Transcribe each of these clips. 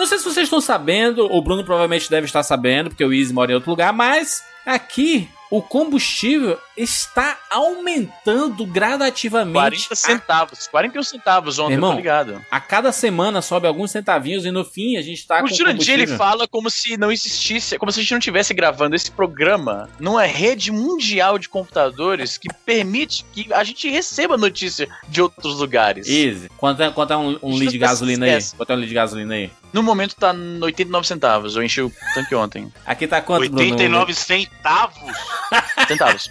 Não sei se vocês estão sabendo, o Bruno provavelmente deve estar sabendo, porque o Easy mora em outro lugar, mas aqui o combustível está aumentando gradativamente. 40 centavos. 41 centavos ontem, Irmão, ligado. A cada semana sobe alguns centavinhos e no fim a gente tá O com Jurandir, combustível. ele fala como se não existisse, como se a gente não estivesse gravando esse programa numa rede mundial de computadores que permite que a gente receba notícia de outros lugares. Easy. Quanto é, quanto é um, um litro de gasolina aí? Quanto é um litro de gasolina aí? No momento tá em 89 centavos. Eu enchi o tanque ontem. Aqui tá quanto, Bruno? 89 centavos? Centavos.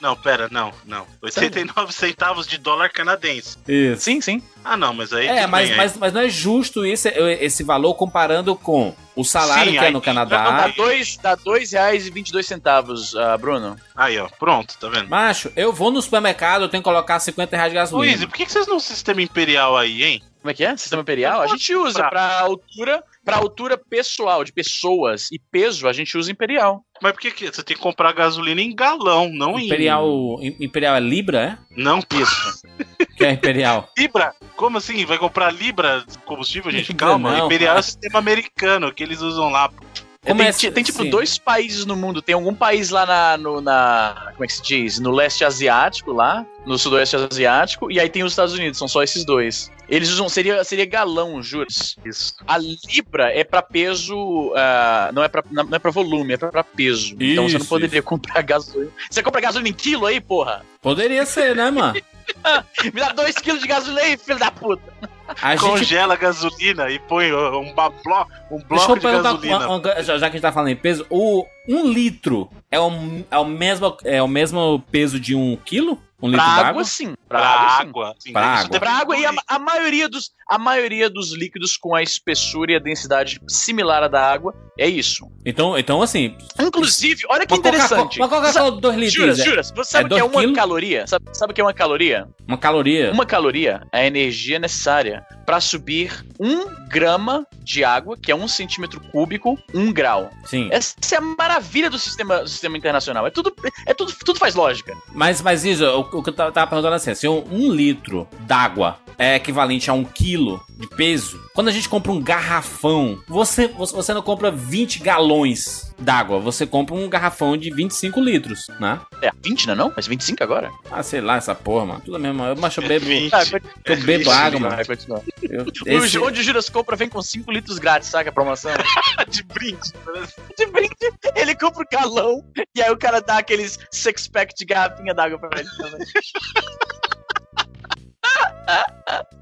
Não, pera, não, não. 89 centavos de dólar canadense. Isso. sim, sim. Ah, não, mas aí. É, tudo mas, bem, aí- mas, mas não é justo esse, esse valor comparando com o salário Sim, que é aí- no Dá Canadá. dois, dá dois reais e 22 centavos, ah, Bruno. Aí, ó, pronto, tá vendo? Macho, eu vou no supermercado, eu tenho que colocar 50 reais de gasolina. Luiz, por que, que vocês não usam sistema imperial aí, hein? Como é que é? Sistema imperial? A gente usa pra altura, pra altura pessoal, de pessoas e peso, a gente usa imperial. Mas por que, que você tem que comprar gasolina em galão, não Imperial, em. Imperial é Libra, Não, Isso. é? Que é Imperial. Libra? Como assim? Vai comprar Libra de combustível, gente? Libra Calma. não, Imperial é cara. o sistema americano que eles usam lá. Como tem, é tem, tipo sim. dois países no mundo. Tem algum país lá na, no, na. Como é que se diz? No leste asiático, lá. No sudoeste asiático. E aí tem os Estados Unidos. São só esses dois. Eles usam. Seria, seria galão, juros. Isso. A libra é pra peso. ah, não, é pra, não é pra volume, é pra, pra peso. então você não Isso, poderia comprar gasolina. Você compra gasolina em quilo aí, porra? Poderia ser, né, mano? Me dá dois quilos de gasolina aí, filho da puta. A gente Congela a gasolina e põe um, blo- um bloco de gasolina. uma- uma- já já que a gente tá falando em peso, o um litro é o, é o, mesmo, é o mesmo peso de um quilo? Um Pra litro água, d'água? sim. Pra Pra água, água. Sim, Pra isso água. Pra água e a, a maioria dos, a maioria dos líquidos com a espessura e a densidade similar à da água é isso. Então, então, assim, Inclusive, olha que uma interessante. uma Coca-Cola de 2 litros, Juras, é juras, você sabe é o que é uma quilos? caloria? Sabe, sabe o que é uma caloria? uma caloria. Uma caloria é a energia necessária para subir um grama de água, que é um centímetro cúbico, um grau. Sim. Essa é a maravilha do sistema, do sistema internacional. É tudo, é tudo, tudo faz lógica. Mas, mas isso, o, o que eu tava perguntando é assim, se um, um litro d'água é equivalente a um quilo de peso, quando a gente compra um garrafão, você, você, não compra 20 galões d'água, você compra um garrafão de 25 litros, né? É 20, não é não? Mas 25 agora? Ah, sei lá, essa porra, mano. Tudo mesmo. Eu, mas eu bebo, 20. Continua, eu bebo água, mano. Eu, esse- onde o Juras compra vem com 5 litros grátis, saca a promoção? de brinde. de brinde, ele compra o galão e aí o cara dá aqueles six pack de garrafinha d'água pra ele também.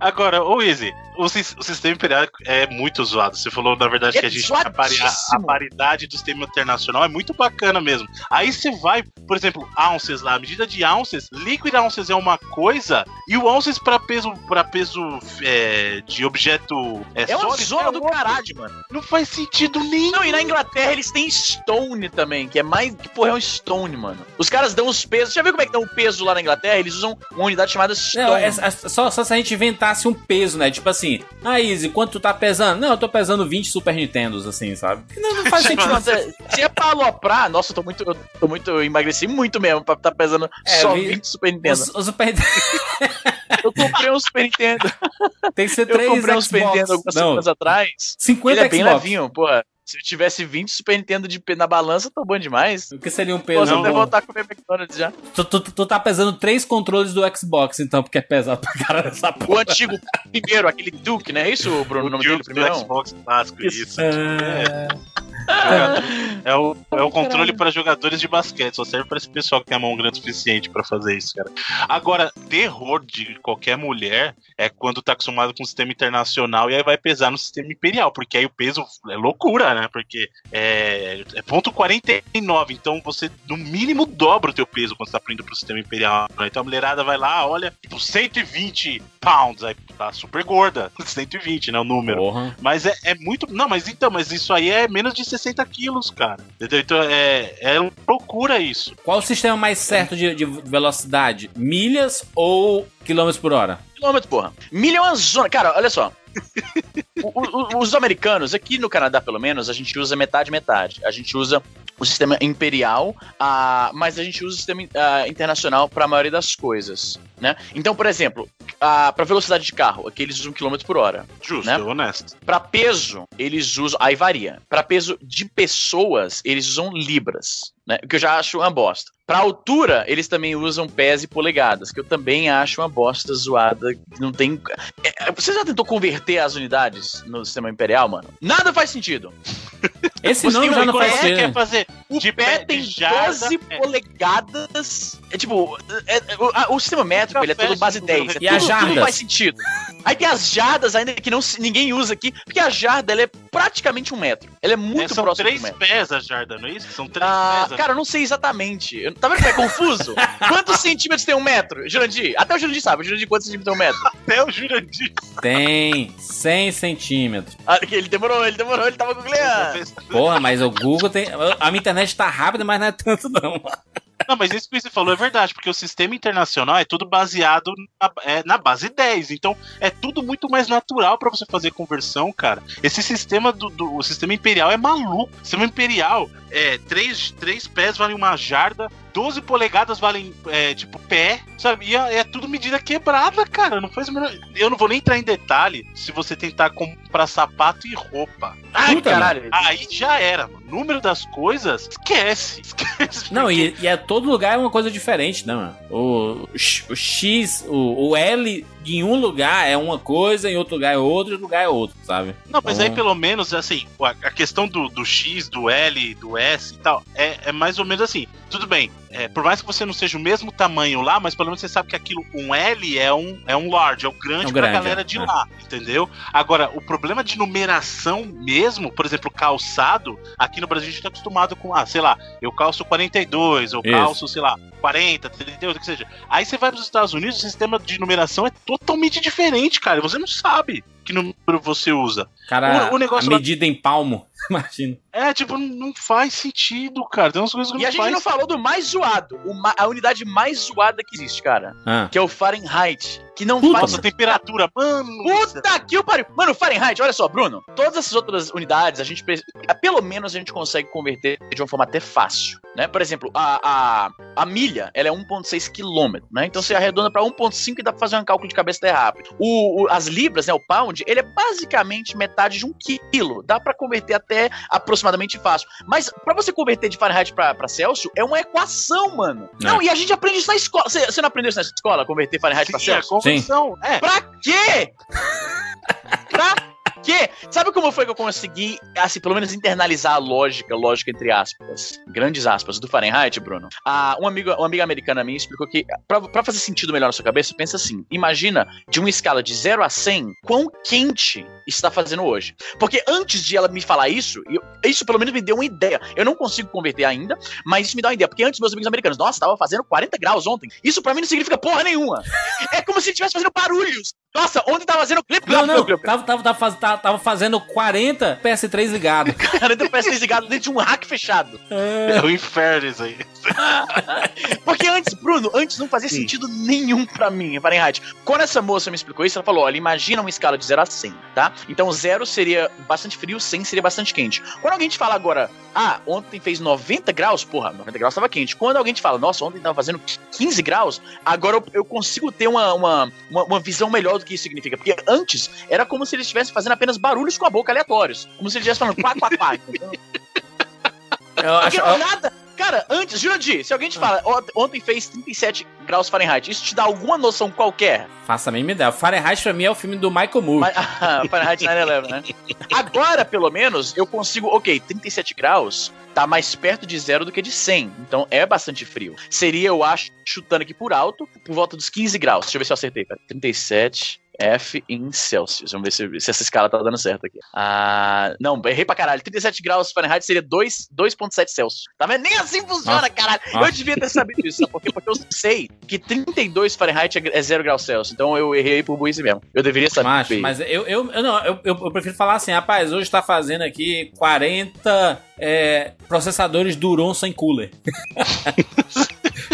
Agora, ô Easy, o, sis- o sistema imperial é muito zoado. Você falou, na verdade, É que a gente a, pari- a- paridade do sistema internacional é muito bacana mesmo. Aí você vai, por exemplo, ounces lá, a medida de ounces, liquid ounces é uma coisa, e o ounces pra peso, pra peso é, de objeto é, É uma zona é do outra. caralho, mano. Não faz sentido nenhum. Não, e na Inglaterra eles têm Stone também, que é mais. Que porra é um Stone, mano? Os caras dão os pesos. Já viu como é que dá o peso lá na Inglaterra? Eles usam uma unidade chamada Stone. Não, é, é só, só se a gente inventasse um peso, né? Tipo assim, ah, Izzy, quanto tu tá pesando? Não, eu tô pesando 20 Super Nintendos, assim, sabe? Não, não faz sentido. Se é pra aloprar, nossa, eu tô muito. Eu tô muito. Eu emagreci muito mesmo pra tá pesando É, só vi- 20 Super Nintendo. O, o Super Nintendo Eu comprei um Super Nintendo. tem que ser Eu 3 comprei um Super. Nintendo algumas Não, semanas atrás. 50 Ele é bem Xbox. levinho, porra. Se eu tivesse 20 Super Nintendo de pe- na balança, tá bom demais. O que seria um peso? você Não, não. voltar a comer McDonald's já. Tu, tu, tu tá pesando três controles do Xbox, então, porque é pesado pra caralho essa O porra. antigo primeiro, aquele Duke, não é isso, Bruno? O nome dele do primeiro? Xbox clássico, Isso. isso. É... Jogador- É o, é o controle para jogadores de basquete. Só serve para esse pessoal que tem a mão grande o suficiente para fazer isso, cara. Agora, terror de qualquer mulher é quando tá acostumado com o sistema internacional e aí vai pesar no sistema imperial, porque aí o peso é loucura, né? Porque é, é ponto 49, então você no mínimo dobra o teu peso quando você tá indo pro sistema imperial. né? Então a mulherada vai lá, olha, tipo 120 pounds, aí tá super gorda. 120, né? O número. Porra. Mas é, é muito. Não, mas então, mas isso aí é menos de 60 quilos, cara. Entendeu? Então é, é loucura isso. Qual o sistema mais certo de, de velocidade? Milhas ou quilômetros por hora? Quilômetro, porra. Milha é uma zona. Cara, olha só. O- o- os americanos, aqui no Canadá pelo menos, a gente usa metade-metade. A gente usa o sistema imperial, ah, mas a gente usa o sistema ah, internacional para a maioria das coisas, né? Então, por exemplo, pra velocidade de carro, aqui eles usam quilômetro por hora. Justo, Né? honesto. Pra peso, eles usam. Aí varia. Pra peso de pessoas, eles usam libras. Né? O que eu já acho uma bosta. Pra altura, eles também usam pés e polegadas, que eu também acho uma bosta zoada. Não tem. É, você já tentou converter as unidades no sistema imperial, mano? Nada faz sentido. Esse tem já não é faz ser. quer fazer? O De pé pé, tem jarda, 12 é. polegadas. É tipo, é- é- o, a- o sistema métrico ele é todo base tudo, 10. né? É E as tudo, tudo jardas? faz sentido. Aí tem as jardas ainda que não, ninguém usa aqui, porque a jarda ela é praticamente um metro. Ela é É, muito são próxima três do metro. pés a jarda, não é isso? São três Ah, pés. a- cara, eu não sei exatamente. Eu- Tá vendo como é confuso? Quantos centímetros tem um metro? Jurandir? Até o Jurandir sabe. O Jurandir, quantos centímetros tem um metro? Até o Jurandir. Tem 100 centímetros. Ah, ele demorou, ele demorou, ele tava googleando. Porra, mas o Google tem. A minha internet tá rápida, mas não é tanto, não. Não, mas isso que você falou é verdade, porque o sistema internacional é tudo baseado na, é, na base 10. Então é tudo muito mais natural pra você fazer conversão, cara. Esse sistema do, do- sistema imperial é maluco. O sistema imperial é três, três pés valem uma jarda, 12 polegadas valem é, tipo pé, sabe? E é, é tudo medida quebrada, cara. Não faz o menor... Eu não vou nem entrar em detalhe se você tentar comprar sapato e roupa. Ai, Puta, caralho. Aí já era, mano. O número das coisas, esquece. Esquece. Não, porque- e, e é todo lugar é uma coisa diferente, né, mano? O, o X- o o, L em um lugar é uma coisa, em outro lugar é outro, em outro lugar é outro, sabe? Não, mas aí Então- pelo menos, assim, a, a questão do, do X, do L, do S e tal, é, é mais ou menos assim. Tudo bem, é, por mais que você não seja o mesmo tamanho lá, mas pelo menos você sabe que aquilo, um L é um, é um large, é o grande É pra grande, galera é, de é. lá, entendeu? Agora, o problema de numeração mesmo, por exemplo, calçado, aqui no Brasil a gente tá acostumado com, ah, sei lá, eu calço 42, eu Isso. calço, sei lá, 40, 38, o que seja. Aí você vai pros Estados Unidos, o sistema de numeração é totalmente diferente, cara. Você não sabe que número você usa. Cara, O- o negócio a lá- medida em palmo, imagina. É, tipo, não- não faz sentido, cara. Tem umas coisas que E não a gente faz não falou do mais zoado, a unidade mais zoada que existe, cara. Ah. Que é o Fahrenheit. Que não Puta, faz Nossa, temperatura, mano. Puta que o pariu! Mano, Fahrenheit, olha só, Bruno. Todas essas outras unidades, a gente. Pelo menos a gente consegue converter de uma forma até fácil. Né? Por exemplo, a, a, a milha ela é 1,6 quilômetro, né? Então você arredonda pra 1,5 e dá pra fazer um cálculo de cabeça até rápido. O, o- as libras, né? O pound, ele é basicamente metade de um quilo. Dá pra converter até aproximadamente fácil. Mas pra você converter de Fahrenheit pra, pra Celsius, é uma equação, mano. É. Não, e a gente aprende isso na escola. Você, você não aprendeu isso na escola, converter Fahrenheit pra Sim, a Celsius? conversão. É. Pra quê? pra quê? Sabe como foi que eu consegui, assim, pelo menos internalizar a lógica, lógica entre aspas, grandes aspas, do Fahrenheit, Bruno? Ah, uma, amiga, uma amiga americana minha explicou que, pra fazer sentido melhor na sua cabeça, pensa assim: imagina de uma escala de 0 a 100, quão quente está fazendo hoje. Porque antes de ela me falar isso, eu- isso pelo menos me deu uma ideia. Eu não consigo converter ainda, mas isso me dá uma ideia. Porque antes meus amigos americanos, nossa, tava fazendo 40 graus ontem. Isso pra mim não significa porra nenhuma. É como se estivesse fazendo barulhos. Nossa, ontem tava fazendo clip, Não, não, clip, tava, tava, tava, tava- tava fazendo 40 PS3 ligado. 40 PS ligado dentro de um rack fechado. É o inferno isso aí. Porque antes, Bruno, antes não fazia Sim. sentido nenhum pra mim, Fahrenheit. Quando essa moça me explicou isso, ela falou: olha, imagina uma escala de 0 a 100, tá? Então 0 seria bastante frio, 100 seria bastante quente. Quando alguém te fala agora, ah, ontem fez 90 graus, porra, 90 graus tava quente. Quando alguém te fala, nossa, ontem tava fazendo 15 graus, agora eu, eu consigo ter uma, uma, uma, uma visão melhor do que isso significa. Porque antes era como se eles estivessem fazendo apenas barulhos com a boca aleatórios. Como se eles estivessem falando quá, quá, quá. Eu acho, Porque eu- nada. Cara, antes, Jurandir, se alguém te fala, "Ont- ontem fez 37 graus Fahrenheit, isso te dá alguma noção qualquer? faça a mínima ideia. Fahrenheit pra mim é o filme do Michael Moore. Ah, Fahrenheit 9-11, né? Agora, pelo menos, eu consigo. Ok, 37 graus tá mais perto de zero do que de 100. Então é bastante frio. Seria, eu acho, chutando aqui por alto, por volta dos 15 graus. Deixa eu ver se eu acertei. Pera. 37. F em Celsius. Vamos ver se, se essa escala tá dando certo aqui. Ah, não, errei pra caralho. 37 graus Fahrenheit seria 2 2.7 Celsius. Tá vendo? Nem assim funciona, Nossa. caralho. Nossa. Eu devia ter sabido isso. Sabe por quê? Porque eu sei que 32 Fahrenheit é 0 graus Celsius. Então eu errei por burrice mesmo. Eu deveria saber. Macho, mas eu, eu, eu, não, eu, eu, eu prefiro falar assim, rapaz, hoje tá fazendo aqui 40 é, processadores Duron sem cooler.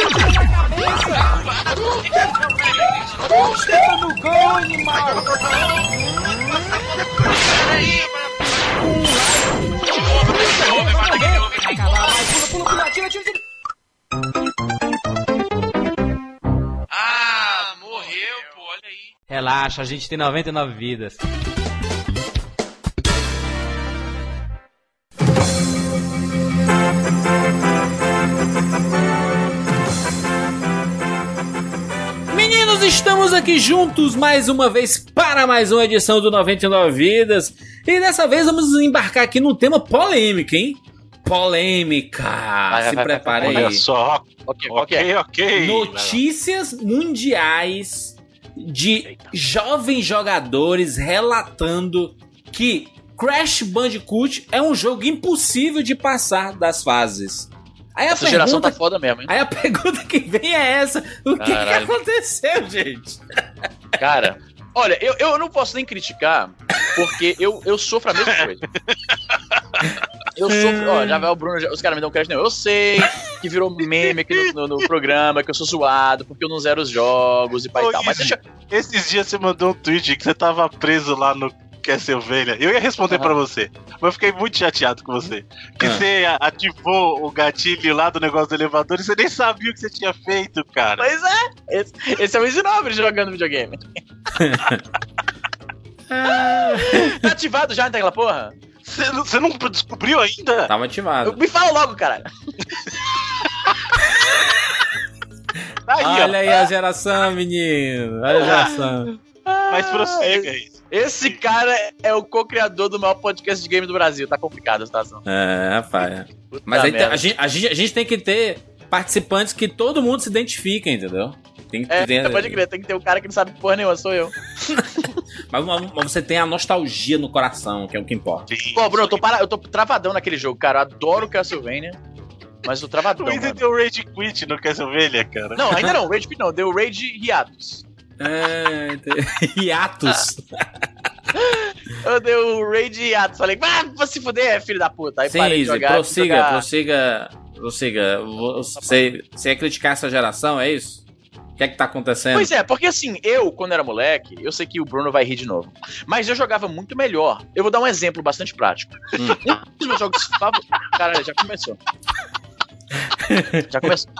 Senta no gol, animal! Pula, pula, pula, tira, tira, tira. Ah, morreu, pô, olha aí. Relaxa, a gente tem 99 vidas. Estamos aqui juntos mais uma vez para mais uma edição do 99 Vidas. E dessa vez vamos embarcar aqui num tema polêmico, hein? Polêmica. Vai, Se vai, vai, prepare Olha aí. só. Ok, é? Ok, ok. Notícias mundiais de jovens jogadores relatando que Crash Bandicoot é um jogo impossível de passar das fases. Aí a Essa geração pergunta, tá foda mesmo, hein? aí a pergunta que vem é essa: o que, que aconteceu, gente? Cara, olha, eu, eu não posso nem criticar, porque eu, eu sofro a mesma coisa. Eu sofro, ó, já vai o Bruno, já- os caras me dão crédito, não. Eu sei que virou meme aqui no, no- no programa, que eu sou zoado, porque eu não zero os jogos e pai e tal. Mas deixa, Esses dias você mandou um tweet que você tava preso lá no Castlevania. Eu ia responder Aham. pra você, mas eu fiquei muito chateado com você. Que Ah. você ativou o gatilho lá do negócio do elevador e você nem sabia o que você tinha feito, cara. Pois é, esse, esse é o Easy Nobre jogando videogame. tá ativado já naquela porra? Você não, descobriu ainda? Tava ativado. Me fala logo, caralho. Aí, Olha ó. aí a geração, menino. Olha a geração. Mas Ah, prossiga isso. Esse cara é o co-criador do maior podcast de game do Brasil. Tá complicada a situação. É, rapaz. Mas aí a, gente, a, gente, a gente tem que ter participantes que todo mundo se identifica, entendeu? Tem que É, ter- pode crer, tem que ter um cara que não sabe porra nenhuma, sou eu. Mas, mas- mas você tem a nostalgia no coração, que é o que importa. Sim. Pô, Bruno, eu tô, para... eu tô travadão naquele jogo, cara. Eu adoro Castlevania, mas tô travadão, O deu rage quit no Castlevania, cara. Não, ainda não, Rage Quit não, deu Rage Hiatus. É, hiatus. Eu dei o Rage Hiatus, falei, ah, vou se fuder, filho da puta. Aí Sim, parei de jogar. prossiga, jogar- prossiga, prossiga. Você, você ia criticar essa geração, é isso? O que é que tá acontecendo? Pois é, porque assim, eu, quando era moleque, eu sei que o Bruno vai rir de novo. Mas eu jogava muito melhor. Eu vou dar um exemplo bastante prático. Hum. Um dos meus jogos favoritos. Cara, já começou. Já começou.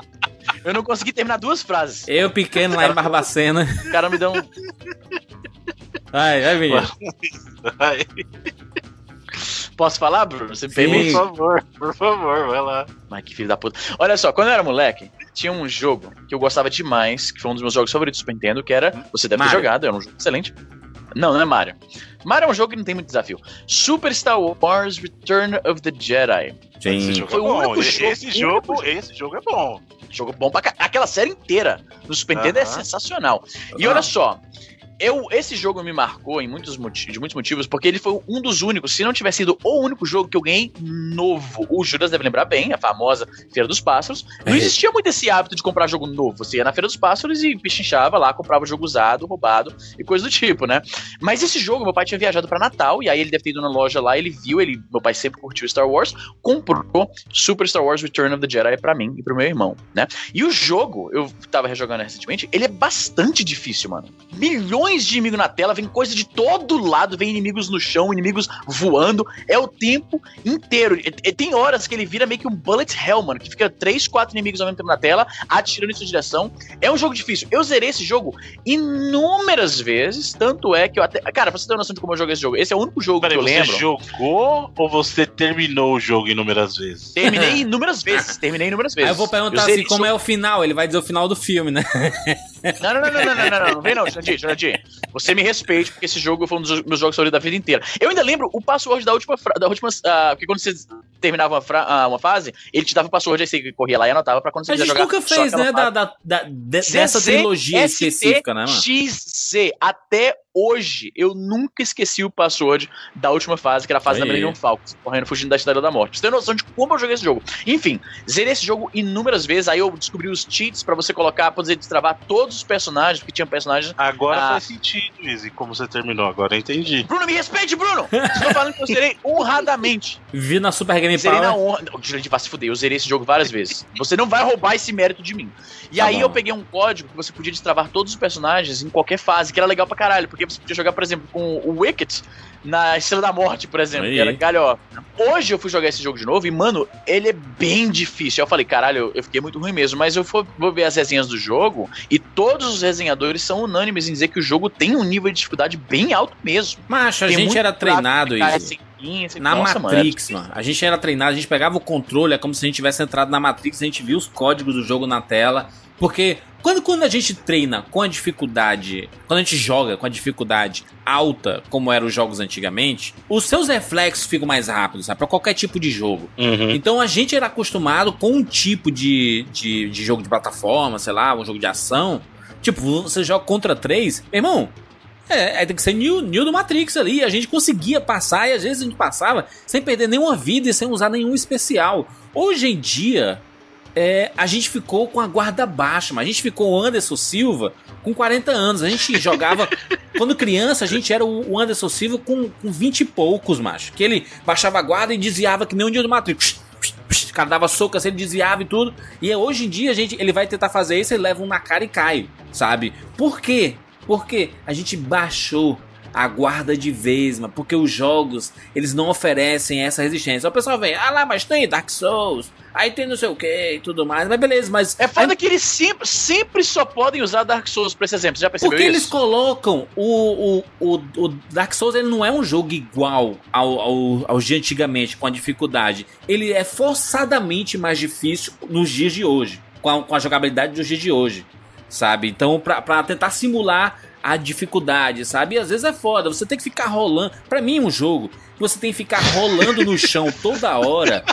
Eu não consegui terminar duas frases. Eu pequeno lá em Barbacena. O cara me deu um. Vai, vai, menino. Vai, Posso falar, Bruno? Você me Sim. por permite? favor, por favor, vai lá. Mas que filho da puta. Olha só, quando eu era moleque, tinha um jogo que eu gostava demais, que foi um dos meus jogos favoritos do Super Nintendo, que era. Você deve Mario. ter jogado, era um jogo excelente. Não, não é Mario. Mario é um jogo que não tem muito desafio. Super Star Wars Return of the Jedi. Esse Sim. jogo Foi é o bom. único Esse, jogo- esse jogo, esse jogo é bom. Jogo bom pra ca... Aquela série inteira no Super Nintendo é Aham. sensacional. E olha só, eu, esse jogo me marcou em muitos motivos, de muitos motivos, porque ele foi um dos únicos, se não tivesse sido o único jogo que eu ganhei novo. O Juras deve lembrar bem, a famosa Feira dos Pássaros. Não É. existia muito esse hábito de comprar jogo novo. Você ia na Feira dos Pássaros e pichinchava lá, comprava jogo usado, roubado e coisa do tipo, né? Mas esse jogo, meu pai tinha viajado pra Natal, e aí ele deve ter ido na loja lá, ele viu, ele, meu pai sempre curtiu Star Wars, comprou Super Star Wars Return of the Jedi pra mim e pro meu irmão, né? E o jogo, eu tava rejogando recentemente, ele é bastante difícil, mano. Milhões de inimigos na tela, vem coisa de todo lado, vem inimigos no chão, inimigos voando, é o tempo inteiro. E- e Tem horas que ele vira meio que um bullet hell, mano, que fica três, quatro inimigos ao mesmo tempo na tela, atirando em sua direção. É um jogo difícil. Eu zerei esse jogo inúmeras vezes, tanto é que eu até... Cara, pra você ter uma noção de como eu joguei esse jogo, esse é o único jogo Peraí, que eu você lembro. jogou ou você terminou o jogo inúmeras vezes? Terminei inúmeras vezes, terminei inúmeras vezes. Aí eu vou perguntar zerei assim, como é o final? Ele vai dizer o final do filme, né? Não, não, não, não, não, não, não, não, não vem não, Xandir, Xandir. Você me respeite, porque esse jogo foi um dos meus jogos favoritos da vida inteira. Eu ainda lembro o password da última, da última, ah, porque quando você terminava uma, ah, uma fase, ele te dava o password, aí você corria lá e anotava pra quando você A gente jogar. nunca fez, né? Da, da- da- de- dessa trilogia específica, né, mano? XZ, até hoje, eu nunca esqueci o password da última fase, que era a fase Aí. da Millennium Falcon, correndo fugindo da Estrela da Morte. Você tem noção de como eu joguei esse jogo. Enfim, zerei esse jogo inúmeras vezes, aí eu descobri os cheats pra você colocar, pra você destravar todos os personagens, porque tinha personagens Agora Ah. faz sentido, Izzy, como você terminou. Agora eu entendi. Bruno, me respeite, Bruno! Estou falando que eu zerei honradamente. Vi na Super Game Zerei na honra. O Jurandir vai se fuder, eu zerei esse jogo várias vezes. Você não vai roubar esse mérito de mim. E Tá aí bom. eu peguei um código que você podia destravar todos os personagens em qualquer fase, que era legal pra caralho, porque você podia jogar, por exemplo, com o Wicket na Estrela da Morte, por exemplo, Aí. que era galhofa. Hoje eu fui jogar esse jogo de novo e, mano, ele é bem difícil. Eu falei, caralho, eu fiquei muito ruim mesmo, mas eu for- vou ver as resenhas do jogo e todos os resenhadores são unânimes em dizer que o jogo tem um nível de dificuldade bem alto mesmo. Macho, a Tem gente era treinado, isso. Na Nossa, mano, Matrix, mano. A gente era treinado, a gente pegava o controle, é como se a gente tivesse entrado na Matrix, a gente via os códigos do jogo na tela. Porque quando, quando a gente treina com a dificuldade, quando a gente joga com a dificuldade alta, como eram os jogos antigamente, os seus reflexos ficam mais rápidos, sabe? Pra qualquer tipo de jogo. Uhum. Então a gente era acostumado com um tipo de, de, de jogo de plataforma, sei lá, um jogo de ação. Tipo, você joga contra três, meu irmão. É, tem que ser new, new do Matrix ali. A gente conseguia passar e às vezes a gente passava sem perder nenhuma vida e sem usar nenhum especial. Hoje em dia, é, a gente ficou com a guarda baixa, mas a gente ficou o Anderson Silva com 40 anos. A gente jogava. quando criança, a gente era o o Anderson Silva com, com 20 e poucos, macho. Que ele baixava a guarda e desviava que nem um dia do Matrix. O cara dava soco assim, ele desviava e tudo. E hoje em dia, a gente, ele vai tentar fazer isso, ele leva um na cara e cai, sabe? Por quê? Porque a gente baixou a guarda de vez, mano. Porque os jogos, eles não oferecem essa resistência. O pessoal vem, ah lá, mas tem Dark Souls, aí tem não sei o que e tudo mais. Mas beleza, mas. É foda que eles sempre, sempre só podem usar Dark Souls pra esse exemplo. Você já percebeu Porque eles isso? colocam o, o, o, o Dark Souls, ele não é um jogo igual ao, ao, aos de antigamente, com a dificuldade. Ele é forçadamente mais difícil nos dias de hoje, com a, com a jogabilidade dos dias de hoje, sabe? Então, pra, pra tentar simular a dificuldade, sabe? E às vezes é foda, você tem que ficar rolando. Pra mim, um jogo que você tem que ficar rolando no chão toda hora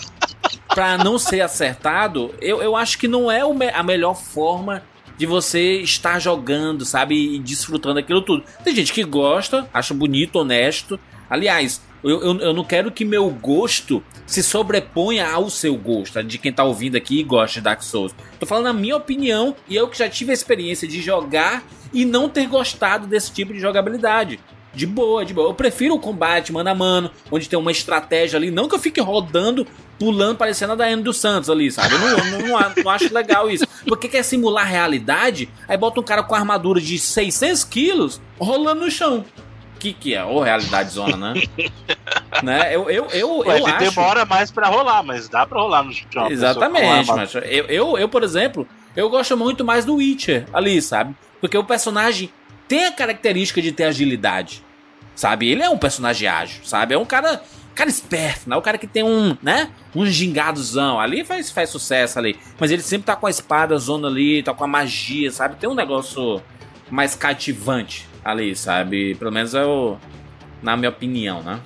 pra não ser acertado, eu, eu acho que não é a melhor forma de você estar jogando, sabe? E desfrutando aquilo tudo. Tem gente que gosta, acha bonito, honesto. Aliás, eu, eu, eu não quero que meu gosto se sobreponha ao seu gosto, de quem tá ouvindo aqui e gosta de Dark Souls. Tô falando a minha opinião e eu que já tive a experiência de jogar e não ter gostado desse tipo de jogabilidade. De boa, de boa. Eu prefiro o combate mano a mano, onde tem uma estratégia ali. Não que eu fique rodando, pulando, parecendo a Daiane dos Santos ali, sabe? Eu não, não, não não acho legal isso. Porque quer simular realidade, aí bota um cara com armadura de 600 quilos rolando no chão. Que que é? Ô, realidade zona, né? né? Eu, eu, eu, Ué, eu ele acho... demora mais pra rolar, mas dá pra rolar no. A pessoa Exatamente, mas eu, eu, eu, por exemplo, eu gosto muito mais do Witcher ali, sabe? Porque o personagem tem a característica de ter agilidade, sabe? Ele é um personagem ágil, sabe? É um cara, cara esperto, né? O cara que tem um, né? Um gingadozão. Ali faz, faz sucesso ali. Mas ele sempre tá com a espada zona ali, tá com a magia, sabe? Tem um negócio mais cativante ali, sabe? Pelo menos eu, na minha opinião, né?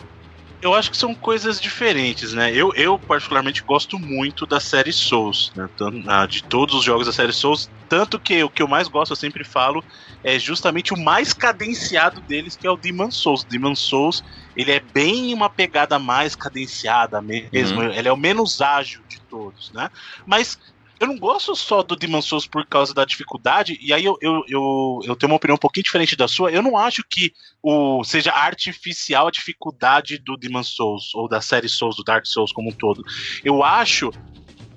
Eu acho que são coisas diferentes, né? Eu, eu particularmente gosto muito da série Souls, né? Ah, de todos os jogos da série Souls. Tanto que o que eu mais gosto, eu sempre falo, é justamente o mais cadenciado deles, que é o Demon Souls. Demon Souls, ele é bem uma pegada mais cadenciada mesmo. Ele é o menos ágil de todos, né? Mas eu não gosto só do Demon Souls por causa da dificuldade, e aí eu, eu, eu, eu tenho uma opinião um pouquinho diferente da sua. Eu não acho que o seja artificial a dificuldade do Demon Souls ou da série Souls, do Dark Souls como um todo. Eu acho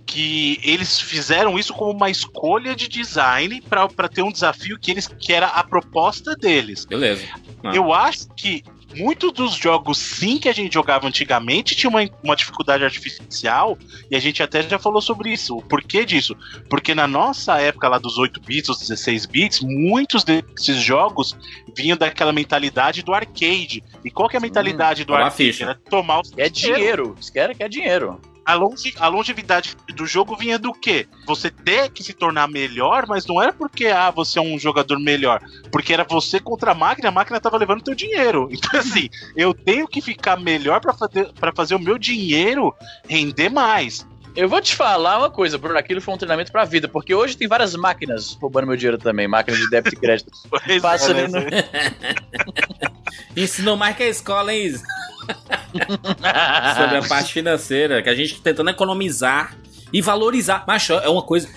que eles fizeram isso como uma escolha de design para ter um desafio que eles que era a proposta deles. Beleza. Ah. Eu acho que muitos dos jogos sim que a gente jogava antigamente tinha uma, uma dificuldade artificial e a gente até já falou sobre isso. O porquê disso? Porque na nossa época lá dos 8 bits, os 16 bits, muitos desses jogos vinham daquela mentalidade do arcade. E qual que é a mentalidade do tomar arcade? ficha. Era tomar os É dinheiro. Os caras querem dinheiro. A, longe- a longevidade do jogo vinha do quê? Você ter que se tornar melhor, mas não era porque ah, você é um jogador melhor, porque era você contra a máquina, a máquina tava levando teu dinheiro. Então assim, eu tenho que ficar melhor para fazer para fazer o meu dinheiro render mais. Eu vou te falar uma coisa, Bruno. Aquilo foi um treinamento pra vida, porque hoje tem várias máquinas roubando meu dinheiro também, máquinas de débito e crédito. Pois Passa é, ali né? no... Ensinou mais que a escola, hein? Isa? Sobre a parte financeira, que a gente tá tentando economizar e valorizar. Mas é uma coisa.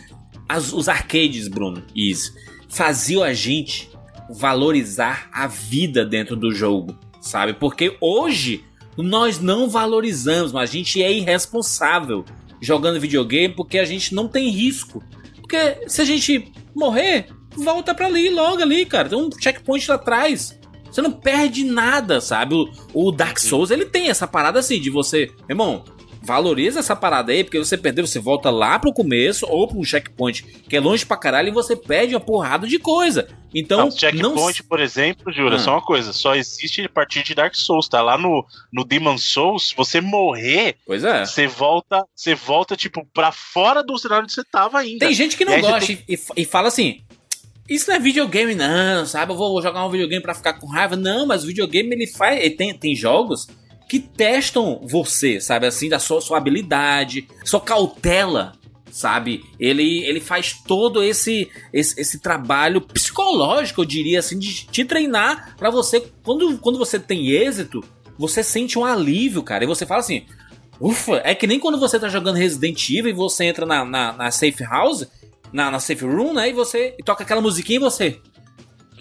as- os arcades, Bruno, isso, faziam a gente valorizar a vida dentro do jogo, sabe? Porque hoje nós não valorizamos, mas a gente é irresponsável jogando videogame porque a gente não tem risco. Porque se a gente morrer, volta pra ali, logo ali, cara. Tem um checkpoint lá atrás. Você não perde nada, sabe? O, o Dark Souls, ele tem essa parada assim de você, irmão, valoriza essa parada aí, porque você perdeu, você volta lá pro começo ou pro checkpoint que é longe pra caralho e você perde uma porrada de coisa. Então, Não, não checkpoint, por exemplo, Jura, Ah. só uma coisa, só existe a partir de Dark Souls, tá? Lá no, no Demon Souls, você morrer, Pois é. você volta, você volta, tipo, pra fora do cenário onde você tava ainda. Tem gente que E não você gosta e, e fala assim: Isso não é videogame, não, sabe? Eu vou jogar um videogame pra ficar com raiva. Não, mas o videogame ele faz. Ele tem, tem jogos que testam você, sabe? Assim, da sua, sua habilidade, sua cautela, sabe? Ele, ele faz todo esse, esse, esse trabalho psicológico, eu diria assim, de te treinar pra você. Quando, quando você tem êxito, você sente um alívio, cara. E você fala assim. Ufa, é que nem quando você tá jogando Resident Evil e você entra na, na, na safe house, na, na safe room, né? E você e toca aquela musiquinha e você.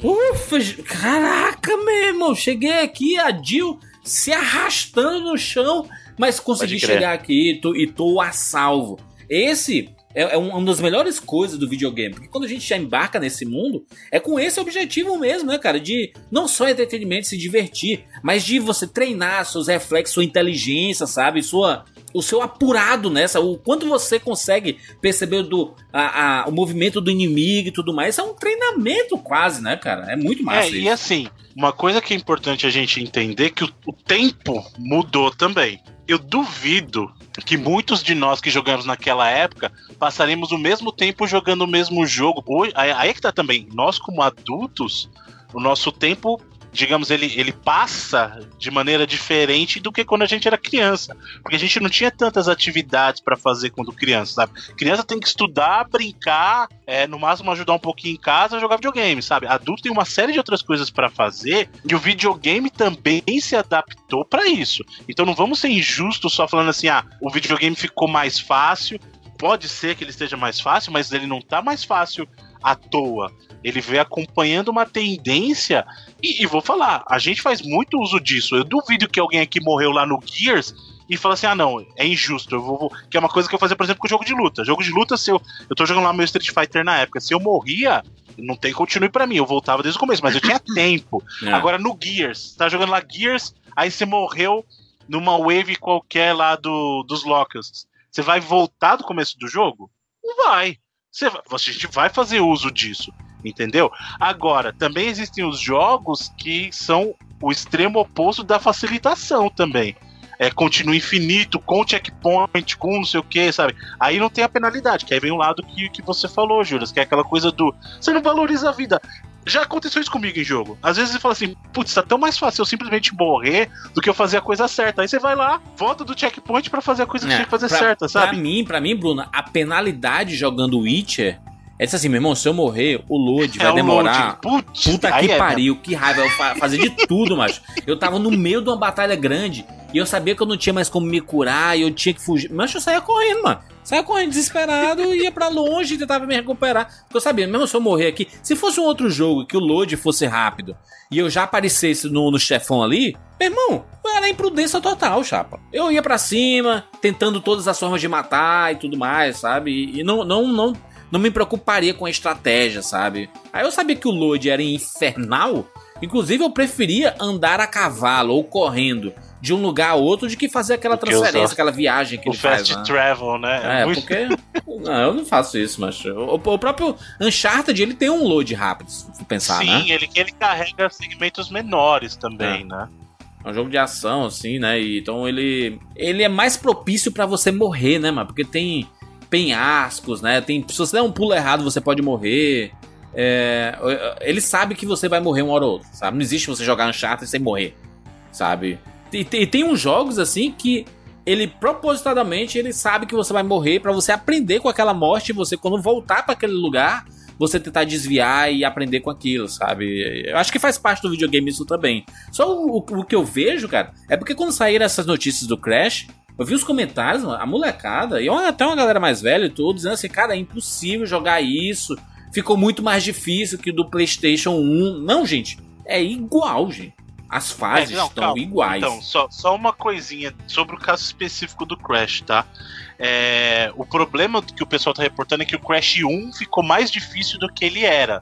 Ufa, caraca, meu irmão, cheguei aqui, a Jill se arrastando no chão, mas consegui chegar aqui e tô, e tô a salvo. Esse é, é um- uma das melhores coisas do videogame, porque quando a gente já embarca nesse mundo, é com esse objetivo mesmo, né, cara? De não só entretenimento, se divertir, mas de você treinar seus reflexos, sua inteligência, sabe? Sua, o seu apurado nessa, o quanto você consegue perceber do, a- a- o movimento do inimigo e tudo mais. É um treinamento quase, né, cara? É muito massa É, e isso. assim, uma coisa que é importante a gente entender é que o, o tempo mudou também. Eu duvido que muitos de nós que jogamos naquela época passaremos o mesmo tempo jogando o mesmo jogo. Hoje, aí é que tá também. Nós, como adultos, o nosso tempo, digamos, ele, ele passa de maneira diferente do que quando a gente era criança. Porque a gente não tinha tantas atividades pra fazer quando criança, sabe? Criança tem que estudar, brincar, é, no máximo ajudar um pouquinho em casa, jogar videogame, sabe? Adulto tem uma série de outras coisas pra fazer e o videogame também se adaptou pra isso. Então não vamos ser injustos só falando assim, ah, o videogame ficou mais fácil. Pode ser que ele esteja mais fácil, mas ele não tá mais fácil à toa. Ele veio acompanhando uma tendência e, e vou falar, a gente faz muito uso disso. Eu duvido que alguém aqui morreu lá no Gears e fala assim: ah, não, é injusto. Eu vou, vou- Que é uma coisa que eu fazia, por exemplo, com o jogo de luta. Jogo de luta, se eu, eu tô jogando lá meu Street Fighter na época, se eu morria, não tem continue pra mim. Eu voltava desde o começo, mas eu tinha tempo. É. Agora no Gears, você tá jogando lá Gears, aí você morreu numa wave qualquer lá do, dos Locusts. Você vai voltar do começo do jogo? Não vai. Você, vai- a gente vai fazer uso disso, entendeu? Agora, também existem os jogos que são o extremo oposto da facilitação também. É, continua infinito, com checkpoint, com não sei o que, sabe? Aí não tem a penalidade, que aí vem o lado que, que você falou, Juras, que é aquela coisa do. Você não valoriza a vida. Já aconteceu isso comigo em jogo. Às vezes você fala assim, putz, tá tão mais fácil eu simplesmente morrer do que eu fazer a coisa certa. Aí você vai lá, volta do checkpoint pra fazer a coisa que É, tinha que fazer pra- certa, Pra sabe? mim, pra mim, Bruno, a penalidade jogando Witcher é disso assim, meu irmão, se eu morrer, o load vai é o demorar. loading. Putz, Puta que é, pariu, que raiva. Eu fa- fazia de tudo, macho. Eu tava no meio de uma batalha grande e eu sabia que eu não tinha mais como me curar e eu tinha que fugir. Mas eu saía correndo, mano. Saia correndo desesperado, ia pra longe e tentava me recuperar. Porque eu sabia, mesmo se eu morrer aqui, se fosse um outro jogo que o load fosse rápido e eu já aparecesse no, no chefão ali, meu irmão, era imprudência total, chapa. Eu ia pra cima, tentando todas as formas de matar e tudo mais, sabe? E, e não, não, não, não me preocuparia com a estratégia, sabe? Aí eu sabia que o load era infernal, inclusive eu preferia andar a cavalo ou correndo de um lugar a outro de que fazer aquela Porque transferência, aquela viagem que O ele faz. fast né? travel, né? É, muito- porque. Não, eu não faço isso, mas. O, o próprio Uncharted ele tem um load rápido, se pensar, Sim, né? ele, ele carrega segmentos menores também, É. né? É um jogo de ação, assim, né? E, então ele. Ele é mais propício pra você morrer, né, mano? Porque tem penhascos, né? Tem, se você der um pulo errado, você pode morrer. É, ele sabe que você vai morrer uma hora ou outra, sabe? Não existe você jogar Uncharted sem morrer, sabe? E, tem- tem uns jogos assim que ele propositadamente ele sabe que você vai morrer para você aprender com aquela morte e você quando voltar para aquele lugar você tentar desviar e aprender com aquilo, sabe? Eu acho que faz parte do videogame isso também. Só o, o que eu vejo, cara, é porque quando saíram essas notícias do Crash, eu vi os comentários, a molecada, e até uma galera mais velha e tudo, dizendo assim, cara, é impossível jogar isso, ficou muito mais difícil que do PlayStation 1. Não, gente, é igual, gente. As fases é, não, estão calma. iguais. Então, só, só uma coisinha sobre o caso específico do Crash, tá? É, o problema que o pessoal tá reportando é que o Crash 1 ficou mais difícil do que ele era.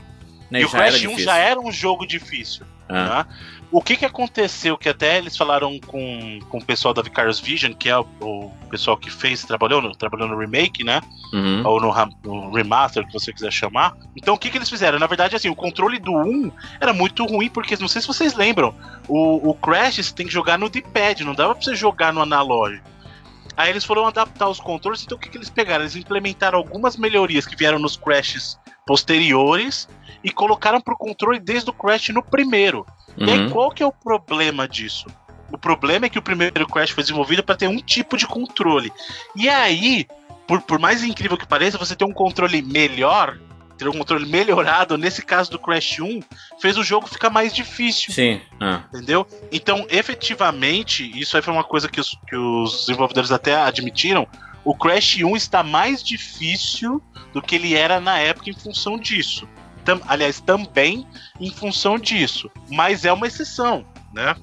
Né, e o Crash 1 já era um jogo difícil. Ah. Tá? O que que aconteceu, que até eles falaram com, com o pessoal da Vicarious Vision, que é o, o pessoal que fez, trabalhou no, trabalhou no remake, né? Uhum. Ou no, no, remaster, que você quiser chamar. Então o que que eles fizeram? Na verdade, assim, o controle do 1 era muito ruim, porque não sei se vocês lembram, o, o Crash você tem que jogar no D-pad, não dava pra você jogar no analógico. Aí eles foram adaptar os controles, então o que, que eles pegaram? Eles implementaram algumas melhorias que vieram nos Crashes posteriores e colocaram pro controle desde o Crash no primeiro. Uhum. E aí, uhum. qual que é o problema disso? O problema é que o primeiro Crash foi desenvolvido para ter um tipo de controle. E aí, por, por mais incrível que pareça, você ter um controle melhor, ter um controle melhorado, nesse caso do Crash 1, fez o jogo ficar mais difícil. Sim. Ah. Entendeu? Então, efetivamente, isso aí foi uma coisa que os, que os desenvolvedores até admitiram. O Crash 1 está mais difícil do que ele era na época em função disso tam, aliás, também em função disso. Mas é uma exceção, né?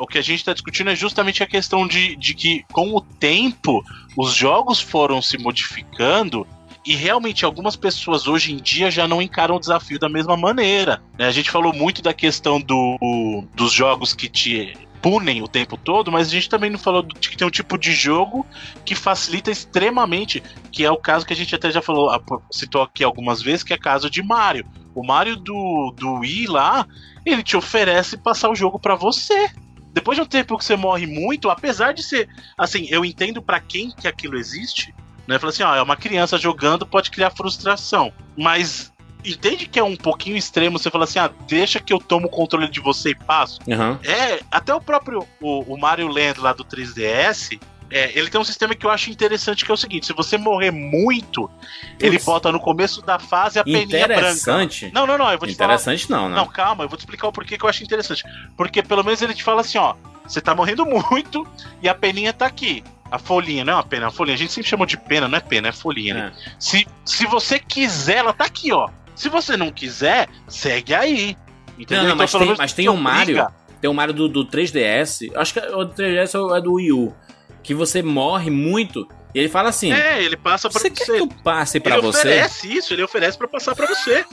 O que a gente está discutindo é justamente a questão de, de que, com o tempo, os jogos foram se modificando e realmente algumas pessoas hoje em dia já não encaram o desafio da mesma maneira. Né? A gente falou muito da questão do, dos jogos que te punem o tempo todo, mas a gente também não falou de que tem um tipo de jogo que facilita extremamente, que é o caso que a gente até já falou, citou aqui algumas vezes, que é o caso de Mario. O Mario do, do Wii lá, ele te oferece passar o jogo para você. Depois de um tempo que você morre muito, apesar de ser, assim, eu entendo para quem que aquilo existe, né? Fala assim, ó, é uma criança jogando, pode criar frustração, mas entende que é um pouquinho extremo você falar assim, ah, deixa que eu tomo o controle de você e passo. Uhum. É, até o próprio o, o Mario Land lá do 3DS, é, ele tem um sistema que eu acho interessante, que é o seguinte: se você morrer muito, ele bota no começo da fase a peninha branca. Interessante? Não, não, não, eu vou te interessante falar. não, né? Não, calma, eu vou te explicar o porquê que eu acho interessante. Porque pelo menos ele te fala assim, ó, você tá morrendo muito e a peninha tá aqui. A folhinha, não é uma pena, a folhinha. A gente sempre chamou de pena, não é pena, é folhinha. Né? É. Se, se você quiser, ela tá aqui, ó. Se você não quiser, segue aí. Entendeu? Não, não, mas, então, tem, mas tem um Mario. Tem um Mario do, do 3DS. Acho que o 3DS é do Wii U. Que você morre muito. E ele fala assim: É, ele passa pra você. Você quer que eu passe pra ele você? Ele oferece isso, ele oferece pra passar pra você.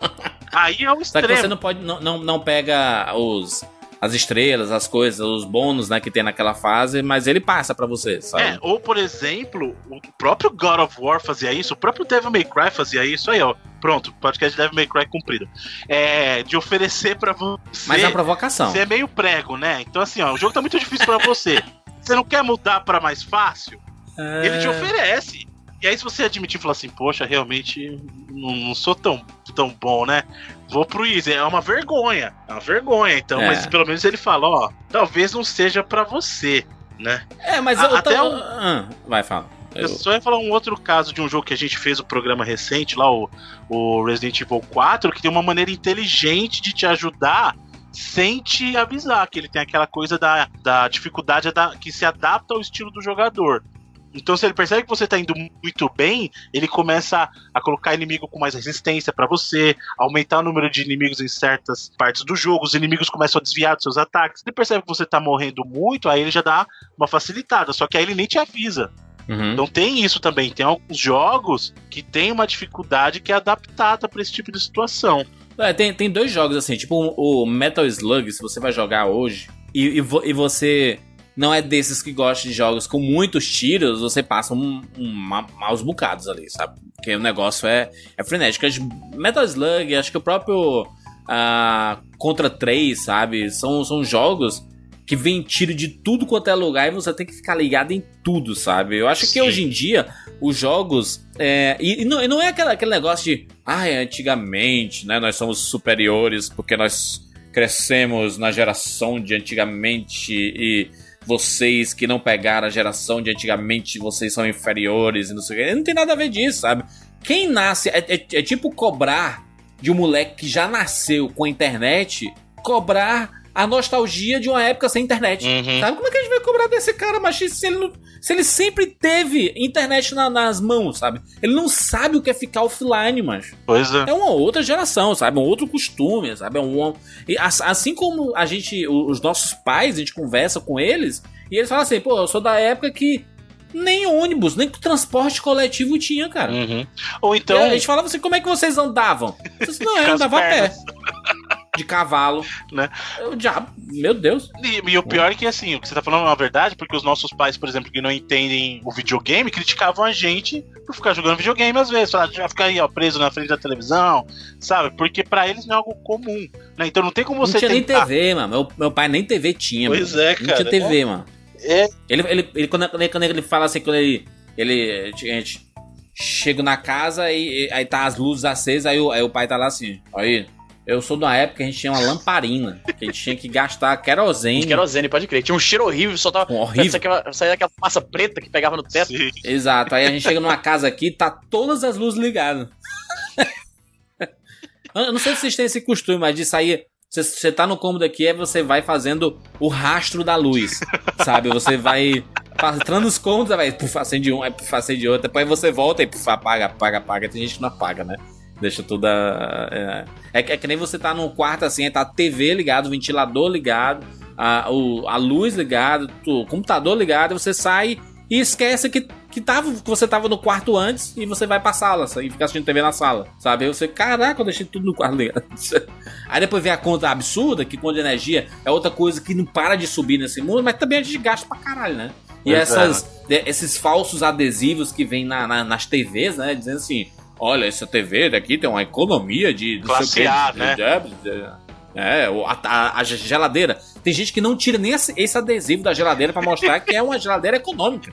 aí é o extremo. Só que você não pode. Não, não, não pega os as estrelas, as coisas, os bônus, né, que tem naquela fase, mas ele passa para você, sabe? É, ou por exemplo, o próprio God of War fazia isso, o próprio Devil May Cry fazia isso, aí ó, pronto, podcast Devil May Cry cumprido. É, de oferecer para você... Mas é provocação. Você é meio prego, né? Então assim, ó, o jogo tá muito difícil para você. Você não quer mudar para mais fácil? É... Ele te oferece. E aí, se você admitir e falar assim, poxa, realmente não, não, sou tão, tão bom, né? Vou pro Easy. É uma vergonha. É uma vergonha. Então, é. mas pelo menos ele fala, ó, talvez não seja para você, né? É, mas eu até um... ah, vai, fala. Eu... eu só ia falar um outro caso de um jogo que a gente fez o um programa recente, lá, o, o Resident Evil 4, que tem uma maneira inteligente de te ajudar sem te avisar, que ele tem aquela coisa da, da dificuldade da, que se adapta ao estilo do jogador. Então, se ele percebe que você tá indo muito bem, ele começa a colocar inimigo com mais resistência para você, aumentar o número de inimigos em certas partes do jogo, os inimigos começam a desviar dos seus ataques. Ele percebe que você tá morrendo muito, aí ele já dá uma facilitada, só que aí ele nem te avisa. Uhum. Então tem isso também. Tem alguns jogos que tem uma dificuldade que é adaptada para esse tipo de situação. É, tem, tem dois jogos assim, tipo o Metal Slug, se você vai jogar hoje, e, e, vo, e você não é desses que gosta de jogos com muitos tiros, você passa um, um, maus bocados ali, sabe? Porque o negócio é, é frenético. Metal Slug, acho que o próprio uh, Contra 3, sabe? São, são jogos que vem tiro de tudo quanto é lugar e você tem que ficar ligado em tudo, sabe? Eu acho Sim. que hoje em dia os jogos. É, e, e, não, e não é aquela, aquele negócio de. Ai, ah, antigamente, né? Nós somos superiores porque nós crescemos na geração de antigamente e vocês que não pegaram a geração de antigamente, vocês são inferiores e não sei o que. Não tem nada a ver disso, sabe? Quem nasce. É, é, é tipo cobrar de um moleque que já nasceu com a internet, cobrar a nostalgia de uma época sem internet. Uhum. Sabe como é que a gente vai cobrar desse cara, mas se ele, não, se ele sempre teve internet na- nas mãos, sabe? Ele não sabe o que é ficar offline, mas Pois é. é uma outra geração, sabe? É um outro costume, sabe? É um, e as- assim como a gente, os nossos pais, a gente conversa com eles e eles falam assim, pô, eu sou da época que nem ônibus, nem transporte coletivo tinha, cara. Uhum. Ou E então. a gente falava assim, como é que vocês andavam? Vocês, não, eu andava a pé. De cavalo. Né? Eu, diabo, meu Deus. E, e o pior é que, assim, o que você tá falando é uma verdade, porque os nossos pais, por exemplo, que não entendem o videogame, criticavam a gente por ficar jogando videogame às vezes. Falaram, já ficar aí, ó, preso na frente da televisão, sabe? Porque pra eles não é algo comum, né? Então não tem como Não você tinha nem tentar... TV, mano. Meu, meu pai nem TV tinha, Pois mano. é, Não cara. tinha TV, mano. É, Ele, ele, ele, quando, quando ele- quando ele fala assim, quando ele. Ele. A gente chega na casa e, e aí tá as luzes acesas, aí o, aí o pai tá lá assim. Aí, eu sou de uma época que a gente tinha uma lamparina. Que a gente tinha que gastar querosene. Querosene, pode crer. Tinha um cheiro horrível, só tava. Horrível. Saía aquela, saía aquela massa preta que pegava no teto. sim. Exato. Aí a gente chega numa casa aqui, tá todas as luzes ligadas. Eu não sei se vocês têm esse costume, mas de sair. Você, você tá no cômodo aqui, aí você vai fazendo o rastro da luz. Sabe? Você vai entrando nos cômodos, vai, puf, acende um, aí puf, acende outro, depois você volta e puf, apaga, apaga, apaga. Tem gente que não apaga, né? Deixa tudo. a- É, é, que- é que nem você tá num quarto assim, tá a TV ligado, o ventilador ligado, a, o- a luz ligada, o computador ligado, você sai e esquece que, que, tava, que você tava no quarto antes e você vai pra sala e fica assistindo TV na sala, sabe? Aí você, caraca, eu deixei tudo no quarto ligado. Aí depois vem a conta absurda, que conta de energia é outra coisa que não para de subir nesse mundo, mas também a gente gasta pra caralho, né? E Pois é. essas, de- esses falsos adesivos que vem na, na- nas TVs, né? Dizendo assim, olha, essa TV daqui tem uma economia de... não sei o Classe quê, A, né? de- de- é, a, a- a geladeira. Tem gente que não tira nem esse, esse adesivo da geladeira pra mostrar que é uma geladeira econômica.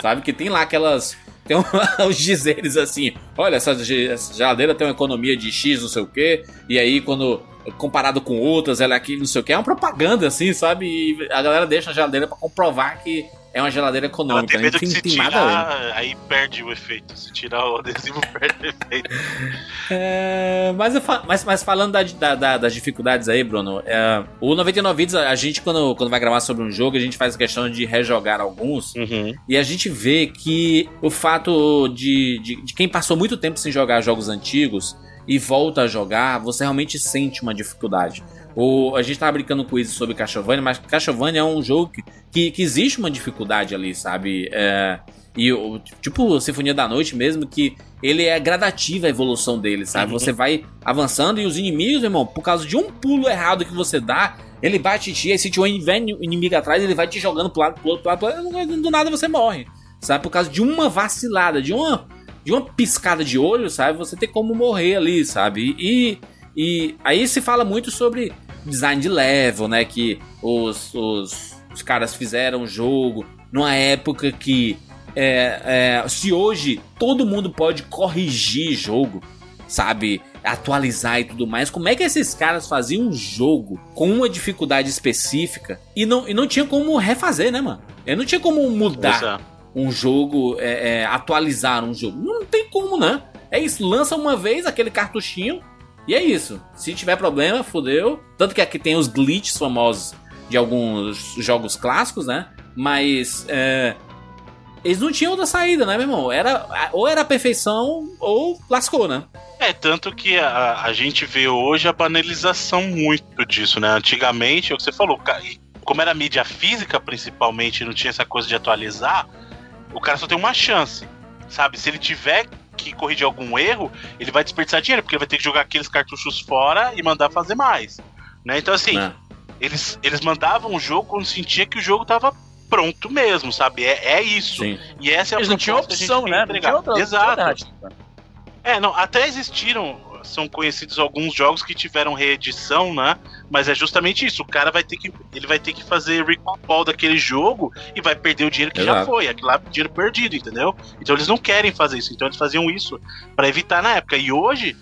Sabe? Que tem lá aquelas. Tem os dizeres assim: olha, essa, essa geladeira tem uma economia de X, não sei o quê. E aí, quando. Comparado com outras, ela aqui, não sei o que, é uma propaganda, assim, sabe? E a galera deixa a geladeira pra comprovar que é uma geladeira Ela econômica. tem né? medo Não que se tem tirar, aí perde o efeito. Se tirar o adesivo, perde o efeito. É, mas, eu fa- mas, mas falando da- da- da- das dificuldades aí, Bruno, é, o 99 Vidas, a gente, quando, quando vai gravar sobre um jogo, a gente faz questão de rejogar alguns. Uhum. E a gente vê que o fato de, de, de quem passou muito tempo sem jogar jogos antigos e volta a jogar, você realmente sente uma dificuldade. O, a gente tava brincando com isso sobre Castlevania, mas Castlevania é um jogo que, que, que existe uma dificuldade ali, sabe? É, e o tipo Sinfonia da Noite mesmo, que ele é gradativa a evolução dele, sabe? Uhum. Você vai avançando e os inimigos, irmão, por causa de um pulo errado que você dá, ele bate em ti, aí se tiver um inimigo atrás, ele vai te jogando pro lado, pro outro, pro lado, pro lado, do nada você morre. Sabe? Por causa de uma vacilada, de uma, de uma piscada de olho, sabe? Você tem como morrer ali, sabe? E, e aí se fala muito sobre design de level, né? Que os, os, os caras fizeram o jogo numa época que é, é, se hoje todo mundo pode corrigir jogo, sabe? Atualizar e tudo mais, como é que esses caras faziam um jogo com uma dificuldade específica e não, e não tinha como refazer, né, mano? Eu não tinha como mudar um jogo, é, é, atualizar um jogo. Não tem como, né? É isso, lança uma vez aquele cartuchinho e é isso. Se tiver problema, fodeu. Tanto que aqui tem os glitches famosos de alguns jogos clássicos, né? Mas é, eles não tinham outra saída, né, meu irmão? Era, ou era perfeição ou lascou, né? É, tanto que a, a gente vê hoje a banalização muito disso, né? Antigamente, é o que você falou, como era mídia física principalmente, não tinha essa coisa de atualizar, o cara só tem uma chance, sabe? Se ele tiver que corrigir algum erro, ele vai desperdiçar dinheiro, porque ele vai ter que jogar aqueles cartuchos fora e mandar fazer mais. Né? Então, assim, Né? eles, eles mandavam o jogo quando sentia que o jogo tava pronto mesmo, sabe? É, é isso. Sim. E essa é a Eles não tinham opção, né? Não tinha outra Exato. É, não, até existiram, são conhecidos alguns jogos que tiveram reedição, né? Mas é justamente isso, o cara vai ter que ele vai ter que fazer recall daquele jogo e vai perder o dinheiro que já Exato. foi, aquele lá dinheiro perdido, entendeu? Então eles não querem fazer isso, então eles faziam isso pra evitar na época. E hoje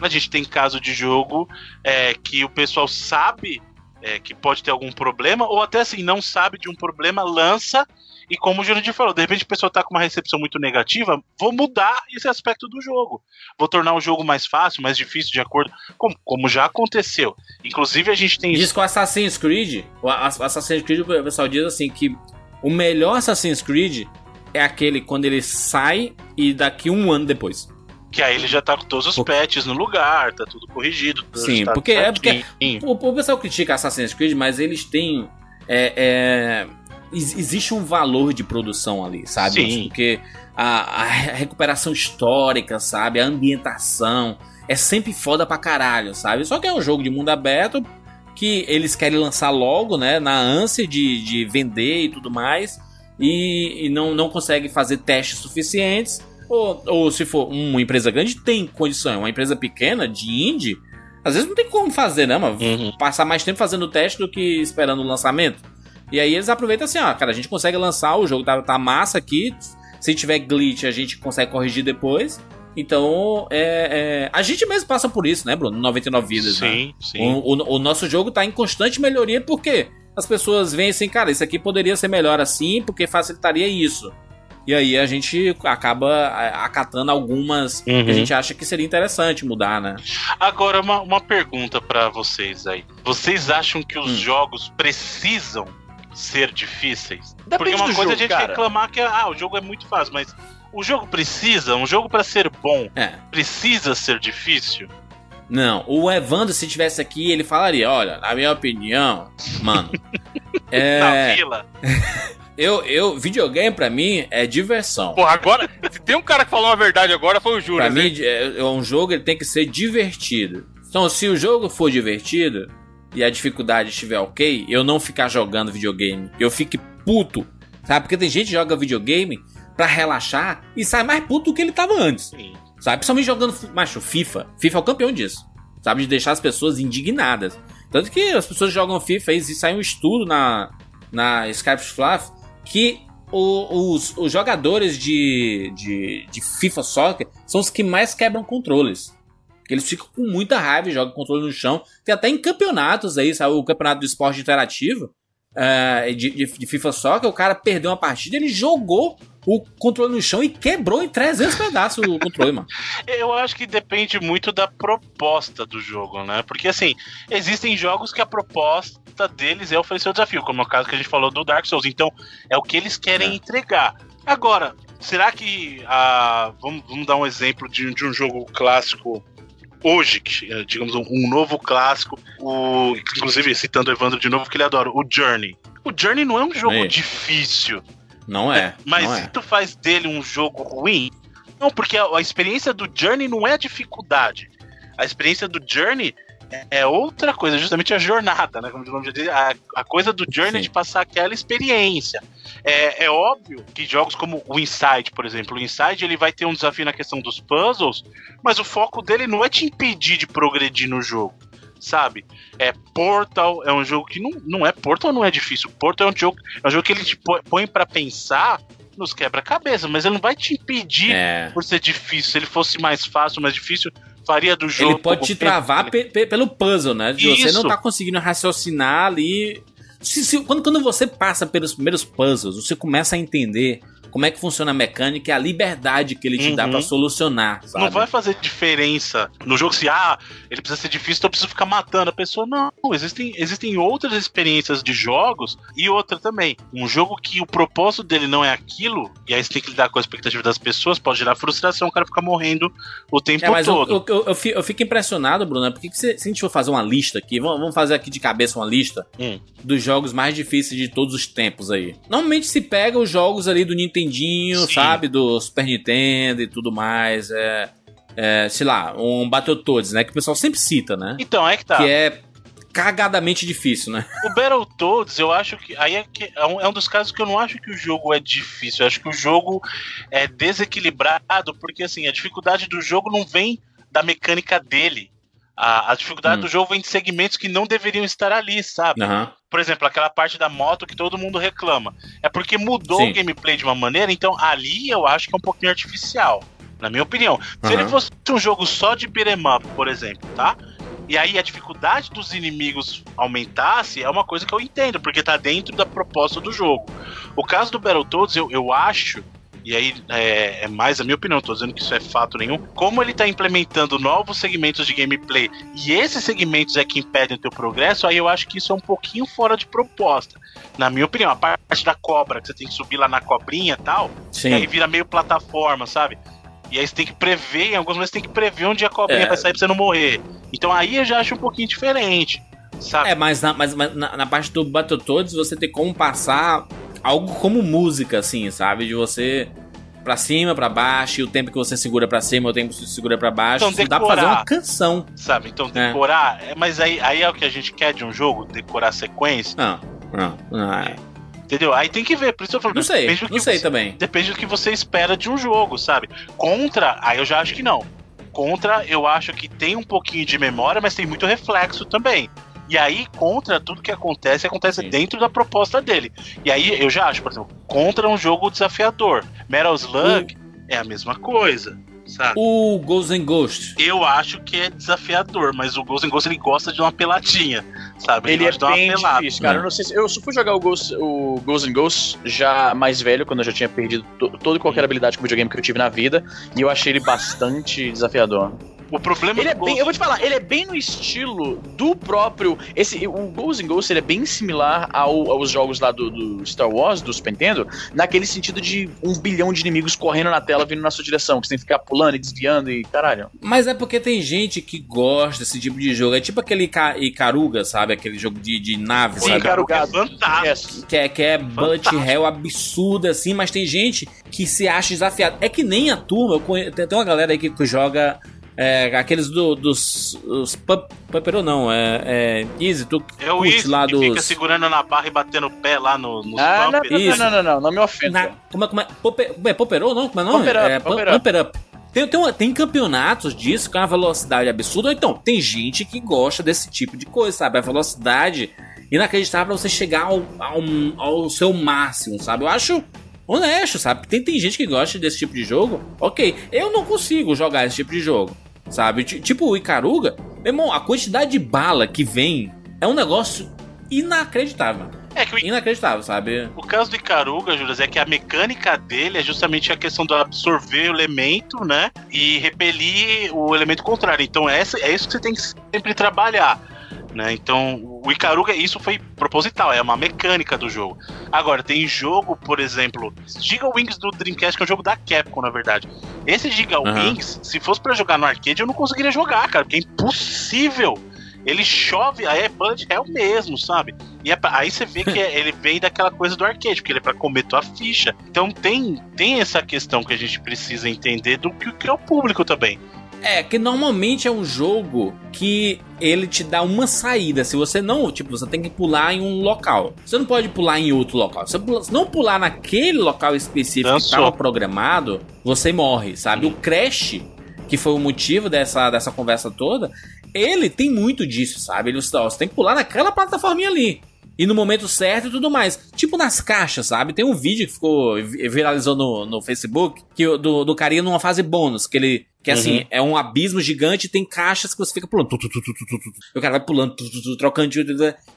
a gente tem caso de jogo é, que o pessoal sabe é, que pode ter algum problema, ou até assim, não sabe de um problema, lança e como o Jurandir falou, de repente a pessoa tá com uma recepção muito negativa, vou mudar esse aspecto do jogo. Vou tornar o jogo mais fácil, mais difícil, de acordo com como já aconteceu. Inclusive a gente tem. Diz que o Assassin's Creed, o Assassin's Creed, o pessoal diz assim que o melhor Assassin's Creed é aquele quando ele sai e daqui um ano depois. Que aí ele já tá com todos os patches no lugar, tá tudo corrigido. Tudo Sim, porque é porque o, o, pessoal critica Assassin's Creed, mas eles têm é, é, existe um valor de produção ali, sabe? Sim. Porque a, a, recuperação histórica, sabe? A ambientação é sempre foda pra caralho, sabe? Só que é um jogo de mundo aberto que eles querem lançar logo, né? Na ânsia de, de vender e tudo mais. E, e não, não consegue fazer testes suficientes. Ou, ou se for uma empresa grande, tem condição. Uma empresa pequena, de indie, às vezes não tem como fazer, né? Mas uhum. passar mais tempo fazendo teste do que esperando o lançamento. E aí eles aproveitam assim, ó, cara, a gente consegue lançar o jogo, tá, tá massa aqui. Se tiver glitch, a gente consegue corrigir depois. Então, é, é, a gente mesmo passa por isso, né, Bruno? 99 vidas, sim, né? Sim, o, o, o, nosso jogo tá em constante melhoria porque as pessoas veem assim, cara, isso aqui poderia ser melhor assim porque facilitaria isso. E aí a gente acaba acatando algumas uhum. que a gente acha que seria interessante mudar, né? Agora, uma, uma pergunta para vocês aí. Vocês acham que os hum. jogos precisam ser difíceis. Depende Porque uma coisa jogo, é a gente cara. reclamar que ah, o jogo é muito fácil, mas o jogo precisa, um jogo para ser bom, é. precisa ser difícil. Não, o Evandro, se tivesse aqui, ele falaria: olha, na minha opinião, mano. é... Na vila. eu, eu, videogame pra mim é diversão. Porra, agora, se tem um cara que falou a verdade agora, foi o Júlio. Pra mim, é, é um jogo ele tem que ser divertido. Então, se o jogo for divertido, e a dificuldade estiver ok, eu não ficar jogando videogame. Eu fique puto, sabe? Porque tem gente que joga videogame para relaxar e sai mais puto do que ele tava antes. Sim. Sabe? Principalmente jogando, macho, FIFA. FIFA é o campeão disso. Sabe? De deixar as pessoas indignadas. Tanto que as pessoas jogam FIFA e sai um estudo na, na Skype Fluff que o, os, os jogadores de, de, de FIFA Soccer são os que mais quebram controles. Eles ficam com muita raiva e jogam controle no chão. Tem até em campeonatos aí, sabe? O campeonato do esporte interativo uh, de, de, de, FIFA Soccer, o cara perdeu uma partida, ele jogou o controle no chão e quebrou em 300 pedaços o controle, mano. Eu acho que depende muito da proposta do jogo, né? Porque assim, existem jogos que a proposta deles é oferecer o desafio, como é o caso que a gente falou do Dark Souls. Então, é o que eles querem é. entregar. Agora, será que. Ah, vamos, vamos dar um exemplo de, de um jogo clássico hoje, é, digamos, um, novo clássico, o, inclusive citando o Evandro de novo, que ele adora, o Journey. O Journey não é um jogo difícil. Não é. Mas não é. tu faz dele um jogo ruim? Não, porque a, a experiência do Journey não é a dificuldade. A experiência do Journey é outra coisa, justamente a jornada, né? Como o nome já diz, a, a coisa do Journey Sim. de passar aquela experiência. É, é óbvio que jogos como o Inside, por exemplo, o Inside ele vai ter um desafio na questão dos puzzles, mas o foco dele não é te impedir de progredir no jogo sabe? É Portal é um jogo que não, não é Portal não é difícil. Portal é um jogo, é um jogo que ele te põe para pensar nos quebra-cabeça, mas ele não vai te impedir é. por ser difícil. Se ele fosse mais fácil, mais difícil, faria do jogo. Ele pode te travar pe pe pelo puzzle, né? De você não tá conseguindo raciocinar ali. Se, se, quando, quando você passa pelos primeiros puzzles, você começa a entender como é que funciona a mecânica e a liberdade que ele te uhum. dá para solucionar. Sabe? Não vai fazer diferença no jogo se, ah, ele precisa ser difícil, então eu preciso ficar matando a pessoa. Não, existem, existem outras experiências de jogos e outra também. Um jogo que o propósito dele não é aquilo, e aí você tem que lidar com a expectativa das pessoas, pode gerar frustração, o cara ficar morrendo o tempo é, todo. Eu, eu, eu, fico impressionado, Bruno, porque se, se, a gente for fazer uma lista aqui, vamos, vamos fazer aqui de cabeça uma lista hum. dos jogos mais difíceis de todos os tempos aí. Normalmente se pega os jogos ali do Nintendo Nintendinho, Sim. sabe? Do Super Nintendo e tudo mais. É, é, sei lá, um Battletoads, né? Que o pessoal sempre cita, né? Então, é que tá. Que é cagadamente difícil, né? O Battletoads, eu acho que. Aí é, que, é, um, é um dos casos que eu não acho que o jogo é difícil. Eu acho que o jogo é desequilibrado, porque assim, a dificuldade do jogo não vem da mecânica dele. A, a dificuldade hum. do jogo vem de segmentos que não deveriam estar ali, sabe? Uhum. Por exemplo, aquela parte da moto que todo mundo reclama. É porque mudou Sim. o gameplay de uma maneira, então ali eu acho que é um pouquinho artificial. Na minha opinião. Se ele fosse um jogo só de beat'em up, por exemplo, tá? e aí a dificuldade dos inimigos aumentasse, é uma coisa que eu entendo, porque tá dentro da proposta do jogo. O caso do Battletoads, eu, eu acho e aí é, é, mais a minha opinião, tô dizendo que isso é fato nenhum. Como ele tá implementando novos segmentos de gameplay e esses segmentos é que impedem o teu progresso, aí eu acho que isso é um pouquinho fora de proposta. Na minha opinião, a parte da cobra, que você tem que subir lá na cobrinha e tal, Sim. e aí vira meio plataforma, sabe? E aí você tem que prever, em alguns momentos tem que prever onde a cobrinha é. vai sair pra você não morrer. Então aí eu já acho um pouquinho diferente. Sabe? É, mas na, mas, mas na, na parte do Battletoads você tem como passar algo como música, assim, sabe? De você pra cima, pra baixo, e o tempo que você segura pra cima, o tempo que você segura pra baixo. Então, decorar, dá pra fazer uma canção. Sabe? Então é. decorar. É. Mas aí, aí é o que a gente quer de um jogo, decorar sequência. Não, não, não é. Entendeu? Aí tem que ver, por isso eu falo. Não sei, não que sei você, também. Depende do que você espera de um jogo, sabe? Contra, aí eu já acho que não. Contra, eu acho que tem um pouquinho de memória, mas tem muito reflexo também. E aí, contra tudo que acontece, acontece Sim. dentro da proposta dele. E aí, eu já acho, por exemplo, contra um jogo desafiador. Metal Slug o... é a mesma coisa. Sabe? O Ghost and Ghost. Eu acho que é desafiador, mas o Ghost and Ghost ele gosta de uma peladinha, sabe? Ele, ele é bem difícil, cara. Né? Eu não sei se, eu só fui jogar o Ghost, o Ghost and Ghost já mais velho, quando eu já tinha perdido to, toda e qualquer habilidade com videogame que eu tive na vida, e eu achei ele bastante desafiador. O problema ele é bem, eu vou te falar, ele é bem no estilo do próprio. Esse, o Ghosts and Ghosts ele é bem similar ao, aos jogos lá do, do, Star Wars, do Super Nintendo, naquele sentido de um bilhão de inimigos correndo na tela vindo na sua direção, que você tem que ficar pulando e desviando e caralho. Mas é porque tem gente que gosta desse tipo de jogo. É tipo aquele Icaruga, sabe? Aquele jogo de, de nave, Sim, sabe? Icarugado. É fantástico. Que é, que é bullet hell absurda, assim, mas tem gente que se acha desafiado. É que nem a turma, eu conheço, tem uma galera aí que joga é, aqueles do, dos. Os Pupperou não, é, é. Easy, tu é o Easy, lá dos... fica segurando na barra e batendo o pé lá no, nos ah, não, não, não, não, não, não, me ofenda. Na, como é, como é? é Pupperou não? Como é é, Pumper Up. Tem, tem, uma, tem, campeonatos disso com uma velocidade absurda. Então, tem gente que gosta desse tipo de coisa, sabe? A velocidade inacreditável pra você chegar ao, ao, ao seu máximo, sabe? Eu acho honesto, sabe? Tem, tem gente que gosta desse tipo de jogo. Ok, eu não consigo jogar esse tipo de jogo sabe? Tipo o Icaruga, meu irmão, a quantidade de bala que vem é um negócio inacreditável. É que o... Inacreditável, sabe? O caso do Icaruga, Júlio, é que a mecânica dele é justamente a questão do absorver o elemento, né? E repelir o elemento contrário. Então, essa, é isso que você tem que sempre trabalhar. Né? Então, o Icaruga, isso foi proposital, é uma mecânica do jogo. Agora, tem jogo, por exemplo, Giga Wings do Dreamcast, que é um jogo da Capcom, na verdade. Esse Giga uhum. Wings, se fosse para jogar no arcade, eu não conseguiria jogar, cara, porque é impossível. Ele chove, aí é Bullet Hell mesmo, sabe? E é, aí você vê que é, ele vem daquela coisa do arcade, porque ele é pra comer tua ficha. Então tem, tem essa questão que a gente precisa entender do que, que é o público também. É, que normalmente é um jogo que ele te dá uma saída. Se você não, tipo, você tem que pular em um local. Você não pode pular em outro local. Se você não pular naquele local específico Dançou. que estava programado, você morre, sabe? O Crash, que foi o motivo dessa, dessa conversa toda, ele tem muito disso, sabe? Ele, ó, você tem que pular naquela plataforminha ali e no momento certo e tudo mais. Tipo nas caixas, sabe? Tem um vídeo que ficou viralizou no, no Facebook que, do, do carinha numa fase bônus, que ele que assim, uhum. é um abismo gigante tem caixas que você fica pulando. Tu, tu, tu, e o cara vai pulando, trocando.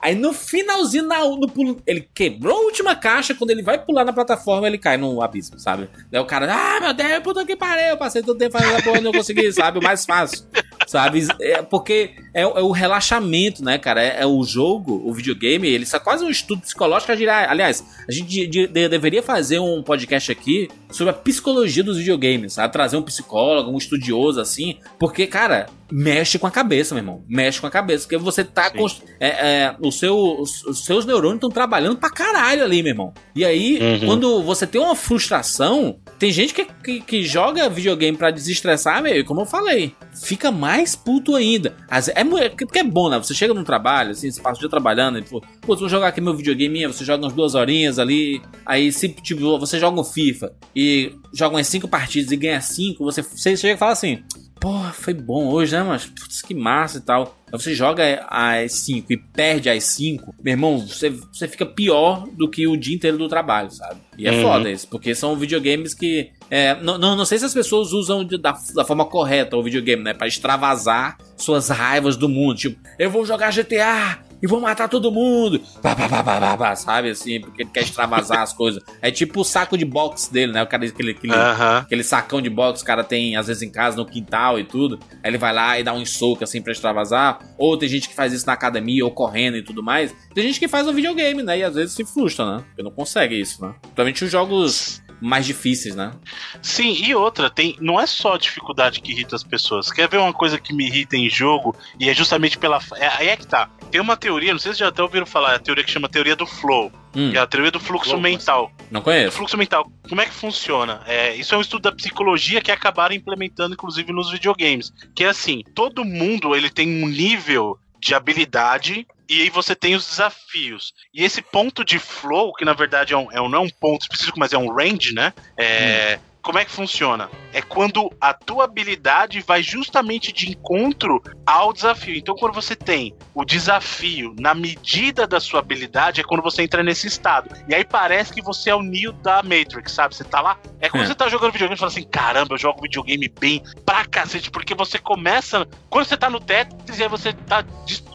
Aí no finalzinho, na, no pulo, ele quebrou a última caixa. Quando ele vai pular na plataforma, ele cai no abismo, sabe? Daí o cara, ah, meu Deus, puta que pariu. Eu passei todo tempo fazendo a porra e não consegui, sabe? O mais fácil, sabe? É porque é, é o relaxamento, né, cara? É, é, o jogo, o videogame, ele é quase um estudo psicológico. Aliás, a gente de, de, deveria fazer um podcast aqui sobre a psicologia dos videogames, sabe? Trazer um psicólogo, um estudioso assim, porque, cara, mexe com a cabeça, meu irmão. Mexe com a cabeça, porque você tá. Const... É, é, o seu, os, os seus neurônios estão trabalhando pra caralho ali, meu irmão. E aí, uhum. quando você tem uma frustração, tem gente que, que, que joga videogame para desestressar, meu, como eu falei, fica mais puto ainda. É, é, porque é bom, né? Você chega no trabalho, assim, você passa o dia trabalhando, e, pô, pô, vou jogar aqui meu videogame, você joga umas duas horinhas ali, aí se tipo, você joga um FIFA e joga umas cinco partidas e ganha cinco, você, você chega e fala assim, Porra, foi bom hoje, né, mas putz, que massa e tal. Aí você joga às 5 e perde às 5, meu irmão, você, você fica pior do que o dia inteiro do trabalho, sabe? E é uhum. foda isso, porque são videogames que É, não, não, não sei se as pessoas usam de, da, da forma correta o videogame, né? Pra extravasar suas raivas do mundo. Tipo, eu vou jogar GTA, e vou matar todo mundo. Pá, pá, pá, pá, pá, sabe assim, porque ele quer extravasar as coisas. É tipo o saco de boxe dele, né? O cara, aquele, aquele, uh -huh. aquele sacão de boxe, o cara tem às vezes em casa, no quintal e tudo. Aí ele vai lá e dá um soco assim pra extravasar. Ou tem gente que faz isso na academia ou correndo e tudo mais. Tem gente que faz no videogame, né? E às vezes se frustra, né? Porque não consegue isso, né? Principalmente os jogos mais difíceis, né? Sim, e outra, tem, não é só a dificuldade que irrita as pessoas. Quer ver uma coisa que me irrita em jogo? E é justamente pela. É, aí é que tá. Tem uma teoria, não sei se já até ouviram falar, é a teoria que chama teoria do flow. Hum. Que é a teoria do fluxo mental. Não conheço. O fluxo mental. Como é que funciona? É, isso é um estudo da psicologia que acabaram implementando, inclusive, nos videogames. Que é assim, todo mundo ele tem um nível de habilidade e aí você tem os desafios. E esse ponto de flow, que na verdade é um, é um não é um ponto específico, mas é um range, né? É, hum. Como é que funciona? É quando a tua habilidade vai justamente de encontro ao desafio. Então, quando você tem o desafio na medida da sua habilidade, é quando você entra nesse estado. E aí parece que você é o Neo da Matrix, sabe? Você tá lá. É quando é. você tá jogando videogame e fala assim: caramba, eu jogo videogame bem pra cacete, porque você começa. Quando você tá no Tetris e aí você tá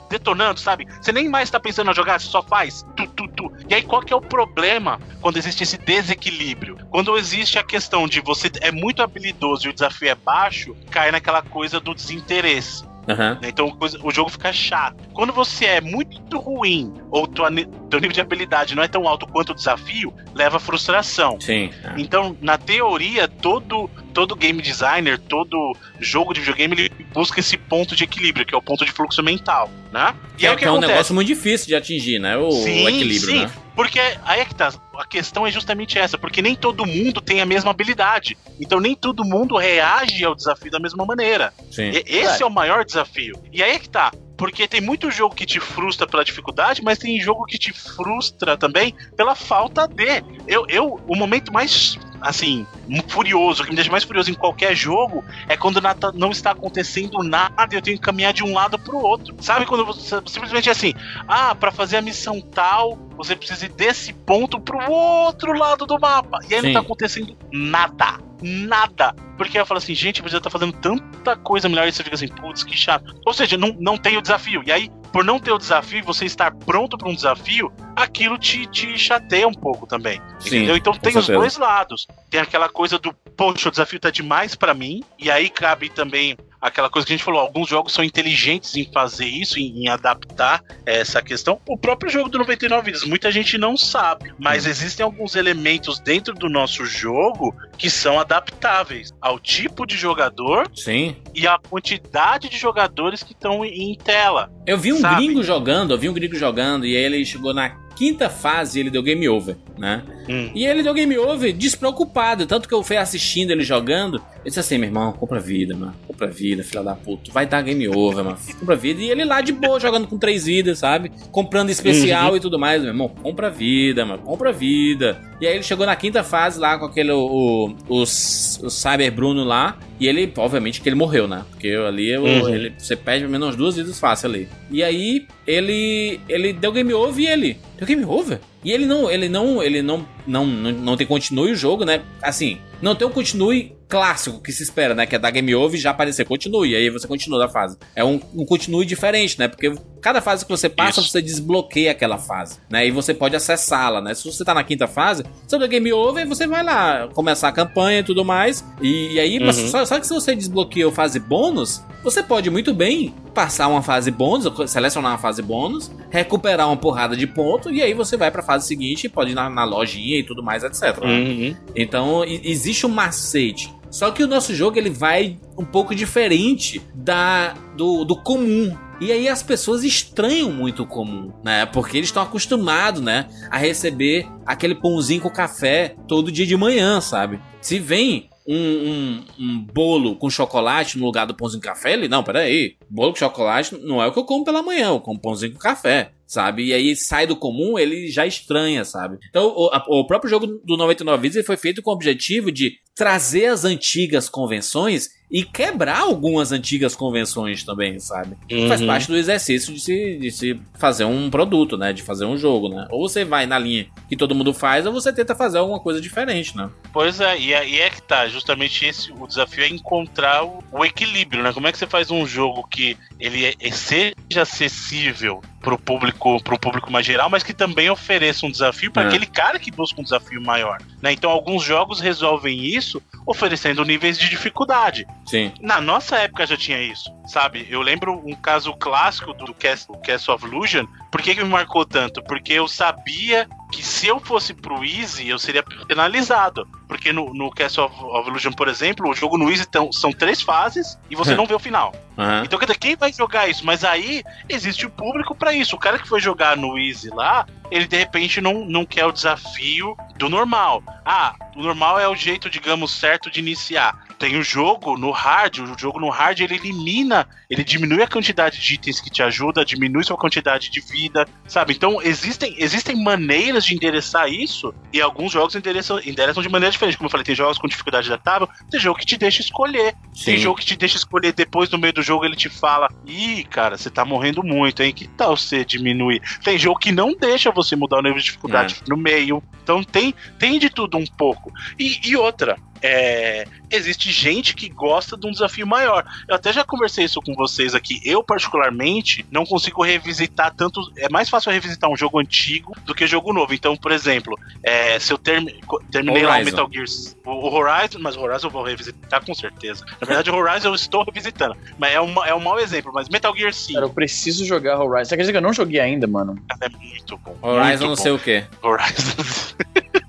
detonando, sabe? Você nem mais tá pensando a jogar, você só faz tu, tu, tu. E aí qual que é o problema quando existe esse desequilíbrio? Quando existe a questão de você é muito habilidoso e o desafio é baixo, cai naquela coisa do desinteresse. Uhum. Então o jogo fica chato. Quando você é muito ruim, ou tua, teu nível de habilidade não é tão alto quanto o desafio, leva a frustração. Sim. É. Então, na teoria, todo, todo game designer, todo jogo de videogame, ele busca esse ponto de equilíbrio, que é o ponto de fluxo mental, né? E é, é, o que é um negócio muito difícil de atingir, né? O, sim, o equilíbrio, sim. né? Porque aí é que tá. A questão é justamente essa, porque nem todo mundo tem a mesma habilidade. Então nem todo mundo reage ao desafio da mesma maneira. Sim. E, esse é. é o maior desafio. E aí é que tá. Porque tem muito jogo que te frustra pela dificuldade, mas tem jogo que te frustra também pela falta de. Eu, eu o momento mais assim, furioso, que me deixa mais furioso em qualquer jogo, é quando não está acontecendo nada e eu tenho que caminhar de um lado pro outro. Sabe quando você simplesmente é assim, ah, para fazer a missão tal, você precisa ir desse ponto pro outro lado do mapa. E aí Sim. não tá acontecendo nada nada. Porque eu falo assim, gente, você tá fazendo tanta coisa melhor e você fica assim, putz, que chato. Ou seja, não, não tem o desafio. E aí, por não ter o desafio, você estar pronto para um desafio, aquilo te, te chateia um pouco também. Sim, entendeu? Então tem certeza. os dois lados. Tem aquela coisa do, poxa, o desafio tá demais para mim. E aí cabe também aquela coisa que a gente falou, alguns jogos são inteligentes em fazer isso, em, em adaptar essa questão. O próprio jogo do 99 vidas, muita gente não sabe, mas hum. existem alguns elementos dentro do nosso jogo que são adaptáveis ao tipo de jogador Sim. e à quantidade de jogadores que estão em tela. Eu vi um sabe? gringo jogando, eu vi um gringo jogando e aí ele chegou na quinta fase ele deu game over, né? Hum. E ele deu game over despreocupado. Tanto que eu fui assistindo ele jogando. Eu disse assim, meu irmão, compra vida, mano. Compra vida, filha da puta. Vai dar game over, mano. Compra vida. E ele lá de boa, jogando com três vidas, sabe? Comprando especial uhum. e tudo mais, meu irmão. Compra vida, mano. Compra vida. E aí ele chegou na quinta fase lá com aquele, o, o, o Cyber Bruno lá. E ele, obviamente, que ele morreu, né? Porque ali uhum. ele, você perde pelo menos duas vidas fácil ali. E aí ele ele deu game over e ele. Deu game over? E ele não, ele não, ele não, não, não, não tem continue o jogo, né? Assim, não tem um continue clássico que se espera, né? Que é dar game over e já aparecer continue. E aí você continua da fase. É um, um continue diferente, né? Porque cada fase que você passa, Isso. você desbloqueia aquela fase, né? E você pode acessá-la, né? Se você tá na quinta fase, você dá game over, você vai lá começar a campanha e tudo mais. E, e aí, uhum. só, só que se você desbloqueia a fase bônus, você pode muito bem passar uma fase bônus, selecionar uma fase bônus, recuperar uma porrada de ponto e aí você vai para a fase seguinte, pode ir na, na, lojinha e tudo mais, etc. Né? Uhum. Então existe um macete. Só que o nosso jogo ele vai um pouco diferente da do, do comum. E aí as pessoas estranham muito o comum, né? Porque eles estão acostumados, né, a receber aquele pãozinho com café todo dia de manhã, sabe? Se vem um, um, um, bolo com chocolate no lugar do pãozinho com café, ele, não, peraí, bolo com chocolate não é o que eu como pela manhã, eu como pãozinho com café, sabe? E aí sai do comum, ele já estranha, sabe? Então, o, a, o próprio jogo do 99 Vidas foi feito com o objetivo de trazer as antigas convenções e quebrar algumas antigas convenções também, sabe? Uhum. Faz parte do exercício de se, de se fazer um produto, né? De fazer um jogo, né? Ou você vai na linha que todo mundo faz, ou você tenta fazer alguma coisa diferente, né? Pois é, e é, e é que tá. Justamente esse o desafio é encontrar o, o equilíbrio, né? Como é que você faz um jogo que ele é, é seja acessível pro público, pro público mais geral, mas que também ofereça um desafio para É. aquele cara que busca um desafio maior, né? Então alguns jogos resolvem isso oferecendo níveis de dificuldade. Sim. Na nossa época já tinha isso, sabe? Eu lembro um caso clássico do Castle, Castle of Illusion. Por que, que me marcou tanto? Porque eu sabia que se eu fosse pro Easy, eu seria penalizado. Porque no, no Castle of, of Illusion, por exemplo, o jogo no Easy tão- são três fases e você não vê o final. Aham. Então, quem vai jogar isso? Mas aí existe o público pra isso. O cara que foi jogar no Easy lá, ele de repente não, não quer o desafio do normal. Ah, o normal é o jeito, digamos, certo de iniciar. Tem o jogo no hard, o jogo no hard ele elimina, ele diminui a quantidade de itens que te ajuda, diminui sua quantidade de vida, sabe? Então existem, existem maneiras de endereçar isso e alguns jogos endereçam, endereçam de maneira diferente. Como eu falei, tem jogos com dificuldade adaptável, tem jogo que te deixa escolher. Tem Sim. jogo que te deixa escolher depois no meio do jogo, ele te fala: Ih, cara, você tá morrendo muito, hein? Que tal você diminuir? Tem jogo que não deixa você mudar o nível de dificuldade no meio. Então tem, tem de tudo um pouco. E, e outra. É, existe gente que gosta de um desafio maior. Eu até já conversei isso com vocês aqui. Eu, particularmente, não consigo revisitar tanto. É mais fácil revisitar um jogo antigo do que jogo novo. Então, por exemplo, é, se eu termi- co- terminei lá o Horizon. Metal Gear. O, o Horizon, mas o Horizon eu vou revisitar com certeza. Na verdade, o Horizon eu estou revisitando. Mas é um, é um mau exemplo. Mas Metal Gear 5 Cara, eu preciso jogar Horizon. Você acredita que eu não joguei ainda, mano? é muito bom. Horizon muito não bom. sei o quê. Horizon.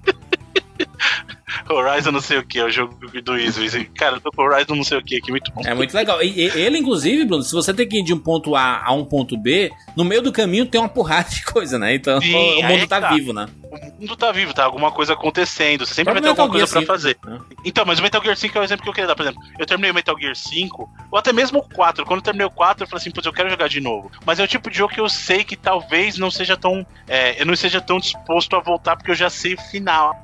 Horizon não sei o que, é o jogo do Easy. Cara, eu tô com Horizon não sei o que aqui, muito bom. É muito legal. E, ele, inclusive, Bruno, se você tem que ir de um ponto A a um ponto B, no meio do caminho tem uma porrada de coisa, né? Então Sim, o aí mundo tá, tá. vivo, né? O mundo tá vivo, tá alguma coisa acontecendo. Você sempre vai ter alguma Metal coisa pra Gear fazer. 5, né? Então, mas o Metal Gear 5 é o exemplo que eu queria dar. Por exemplo, eu terminei o Metal Gear 5, ou até mesmo o 4. Quando eu terminei o 4, eu falei assim, putz, eu quero jogar de novo. Mas é o tipo de jogo que eu sei que talvez não seja tão. é, eu não seja tão disposto a voltar, porque eu já sei o final.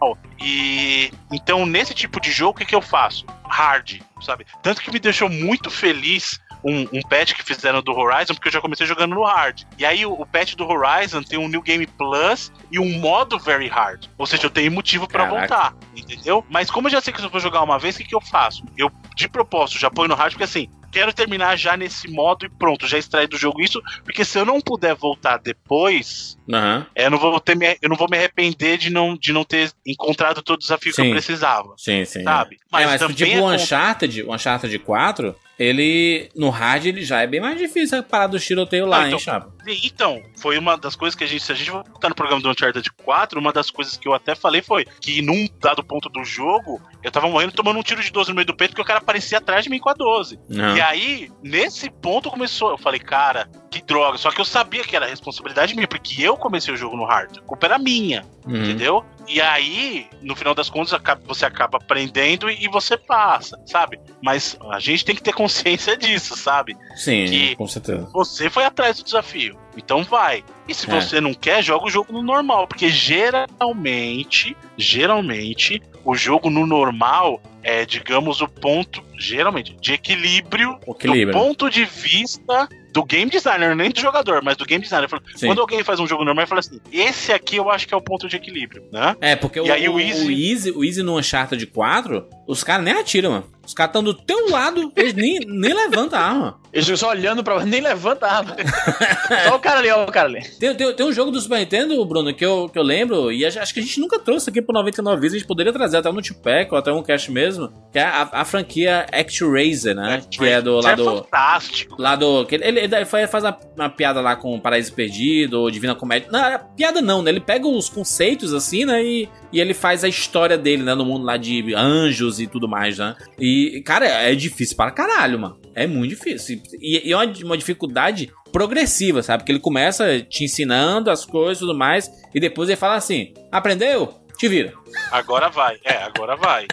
E então, nesse tipo de jogo, o que, que eu faço? Hard, sabe? Tanto que me deixou muito feliz um, um patch que fizeram do Horizon, porque eu já comecei jogando no hard. E aí o, o patch do Horizon tem um New Game Plus e um modo Very Hard. Ou seja, eu tenho motivo pra Caraca. voltar, entendeu? Mas como eu já sei que eu vou jogar uma vez, o que, que eu faço? Eu, de propósito, já ponho no hard, porque assim, quero terminar já nesse modo e pronto, já extrair do jogo isso, porque se eu não puder voltar depois, é, eu, não vou ter me, eu não vou me arrepender de não, de não ter encontrado todo o desafio que Sim. eu precisava. Sim, sim. Sabe? Mas, é, mas tipo é o Uncharted, o Uncharted 4, ele no hard ele já é bem mais difícil a parada do tiroteio lá, Ah, hein, então- chapa? Sim, Então, foi uma das coisas que a gente, se a gente voltar no programa do Uncharted 4, uma das coisas que eu até falei foi que num dado ponto do jogo, eu tava morrendo tomando um tiro de 12 no meio do peito porque o cara aparecia atrás de mim com a 12. Não. E aí, nesse ponto começou, eu falei, cara, que droga. Só que eu sabia que era responsabilidade minha, porque eu comecei o jogo no hard. A culpa era minha, Uhum. entendeu? E aí, no final das contas, você acaba aprendendo e e você passa, sabe? Mas a gente tem que ter consciência disso, sabe? Sim, que- com certeza. Você foi atrás do desafio. Então vai. E se É. você não quer, joga o jogo no normal. Porque geralmente, geralmente, o jogo no normal é, digamos, o ponto, geralmente, de equilíbrio, Equilíbrio. do ponto de vista do game designer, nem do jogador, mas do game designer. Quando alguém faz um jogo normal, ele fala assim: esse aqui eu acho que é o ponto de equilíbrio, né? É, porque o, E aí o o, Easy- o Easy, o Easy no Uncharted 4, os caras nem atiram, mano. Os caras estão do teu lado, eles nem, nem levantam a arma. Eles ficam só olhando pra. Nem levanta a arma. Só o cara ali, ó, o cara ali. Tem, tem, tem um jogo do Super Nintendo, Bruno, que eu, que eu lembro, e acho que a gente nunca trouxe aqui pro 99 vezes, a gente poderia trazer até um Tupac ou até um cast mesmo, que é a, a franquia ActRaiser, né? que é do lado. é fantástico. Lá do. que Ele, ele, faz uma, uma piada lá com Paraíso Perdido, ou Divina Comédia. Não, é piada não, né? Ele pega os conceitos assim, né? E, e ele faz a história dele, né? No mundo lá de anjos e tudo mais, né? E, cara, é difícil para caralho, mano. É muito difícil. E, e é uma, uma dificuldade progressiva, sabe? Porque ele começa te ensinando as coisas e tudo mais, e depois ele fala assim: aprendeu? Te vira. Agora vai. É, agora vai.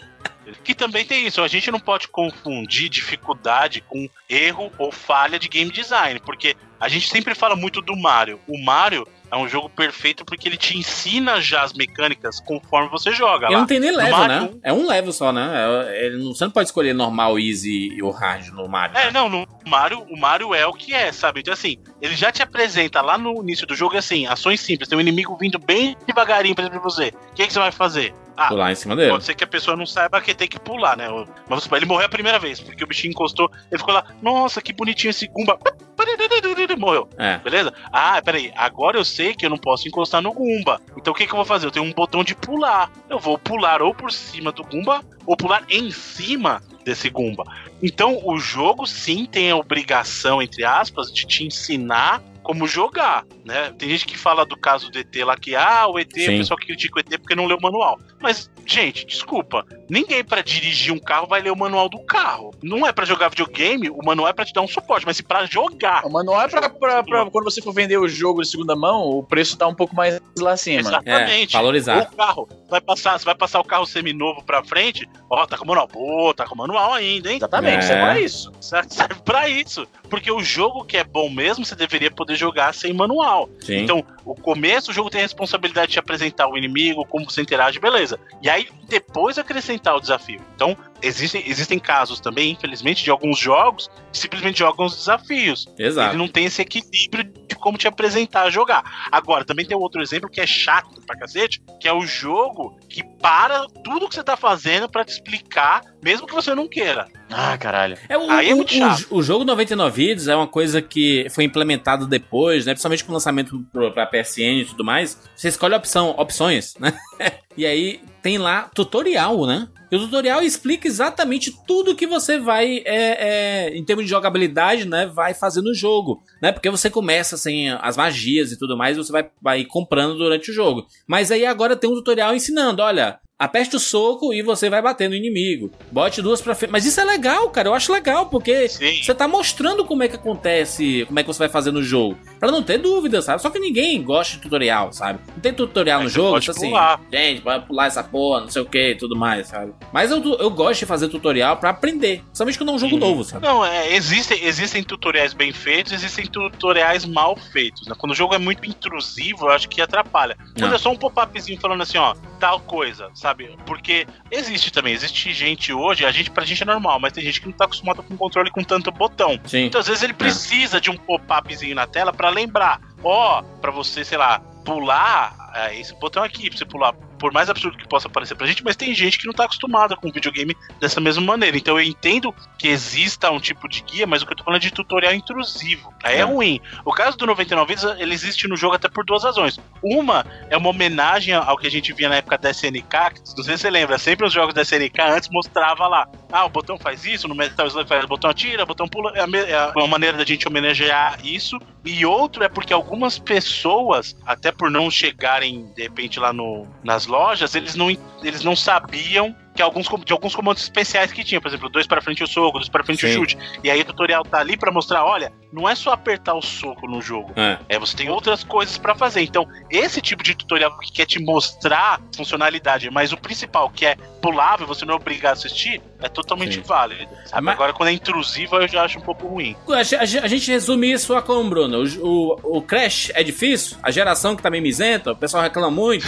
Que também tem isso, a gente não pode confundir dificuldade com erro ou falha de game design, porque a gente sempre fala muito do Mario. O Mario é um jogo perfeito porque ele te ensina já as mecânicas conforme você joga Ele não tem nem level, Mario né? É um level só, né? É- ele não- você não pode escolher normal, easy e o hard no Mario. É, né? não, no Mario, o Mario é o que é, sabe? Então, assim, ele já te apresenta lá no início do jogo, assim, ações simples. Tem um inimigo vindo bem devagarinho pra você. O que, que você vai fazer? Ah, pular em cima dele. Pode ser que a pessoa não saiba que tem que pular, né? Mas ele morreu a primeira vez, porque o bichinho encostou, ele ficou lá, nossa, que bonitinho esse Gumba. Morreu. É. Beleza? Ah, peraí. Agora eu sei que eu não posso encostar no Gumba. Então o que, que eu vou fazer? Eu tenho um botão de pular. Eu vou pular ou por cima do Gumba ou pular em cima desse Gumba. Então o jogo sim tem a obrigação, entre aspas, de te ensinar como jogar, né? Tem gente que fala do caso do ET lá que, ah, o ET, Sim. o pessoal que critica o ET porque não leu o manual. Mas, gente, desculpa, ninguém pra dirigir um carro vai ler o manual do carro. Não é pra jogar videogame, o manual é pra te dar um suporte, mas se pra jogar. O manual é pra quando você for vender o jogo de segunda mão, o preço tá um pouco mais lá acima. Exatamente. É, valorizar. O carro, vai passar, você vai passar o carro seminovo pra frente, ó, tá com o manual. Pô, tá com o manual ainda, hein? Exatamente, É. isso é pra isso. Serve serve pra isso. Porque o jogo que é bom mesmo, você deveria poder jogar sem manual. Sim. Então, o começo, o jogo tem a responsabilidade de te apresentar o inimigo, como você interage, beleza. E aí, depois acrescentar o desafio. Então, existem, existem casos também, infelizmente, de alguns jogos que simplesmente jogam os desafios. Exato. Ele não tem esse equilíbrio de como te apresentar a jogar. Agora, também tem outro exemplo que é chato pra cacete, que é o jogo que para tudo que você tá fazendo pra te explicar, mesmo que você não queira. Ah, caralho. É, o, Aí é o- muito o- chato. o jogo 99 Vidas é uma coisa que foi implementado depois, né? Principalmente com o lançamento pra PSN e tudo mais. Você escolhe a opção, opções, né? e aí tem lá tutorial, né? E o tutorial explica exatamente tudo que você vai, é, é, em termos de jogabilidade, né? Vai fazer no jogo, né? Porque você começa sem as magias e tudo mais, você vai, vai comprando durante o jogo. Mas aí agora tem um tutorial ensinando, olha, aperte o soco e você vai bater no inimigo. Bote duas pra frente. Mas isso é legal, cara. Eu acho legal, porque Sim. você tá mostrando como é que acontece, como é que você vai fazer no jogo. Pra não ter dúvida, sabe? Só que ninguém gosta de tutorial, sabe? Não tem tutorial Aí no jogo, pode tipo assim, pular. gente, pode pular essa porra, não sei o que, tudo mais, sabe? Mas eu, eu gosto de fazer tutorial pra aprender. Principalmente quando é um jogo Uhum. novo, sabe? Não, é, existem, existem tutoriais bem feitos, existem tutoriais mal feitos. Né? Quando o jogo é muito intrusivo, eu acho que atrapalha. Quando Não. é só um pop-upzinho falando assim, ó, tal coisa, sabe? Porque existe também, existe gente hoje, a gente, pra gente é normal, mas tem gente que não tá acostumada com controle com tanto botão. Sim. Então, às vezes, ele precisa de um pop-upzinho na tela pra lembrar. Ó, pra você, sei lá, pular é, esse botão aqui, pra você pular. Por mais absurdo que possa parecer pra gente, mas tem gente que não tá acostumada com videogame dessa mesma maneira. Então eu entendo que exista um tipo de guia, mas o que eu tô falando é de tutorial intrusivo. Aí é, É. ruim. O caso do 99 vidas, ele existe no jogo até por duas razões. Uma é uma homenagem ao que a gente via na época da SNK, que não sei se você lembra, sempre os jogos da SNK antes mostrava lá. Ah, o botão faz isso, no Metal Slug faz o botão atira, o botão pula. É me- é uma maneira da gente homenagear isso. E outro é porque algumas pessoas, até por não chegarem de repente lá no, nas lojas, eles não, eles não sabiam que alguns, de alguns comandos especiais que tinha, por exemplo, dois para frente o soco, dois para frente o Sim. chute. E aí o tutorial tá ali pra mostrar, olha, não é só apertar o soco no jogo. É. É, você tem outras coisas pra fazer. Então, esse tipo de tutorial que quer te mostrar funcionalidade, mas o principal, que é pulável, você não é obrigado a assistir, é totalmente Sim. válido. sabe? Mas- Agora, quando é intrusivo, eu já acho um pouco ruim. A, ge- a ge- a gente resume isso a como, Bruno? O, o, o Crash é difícil? A geração que tá mimizenta? O pessoal reclama muito?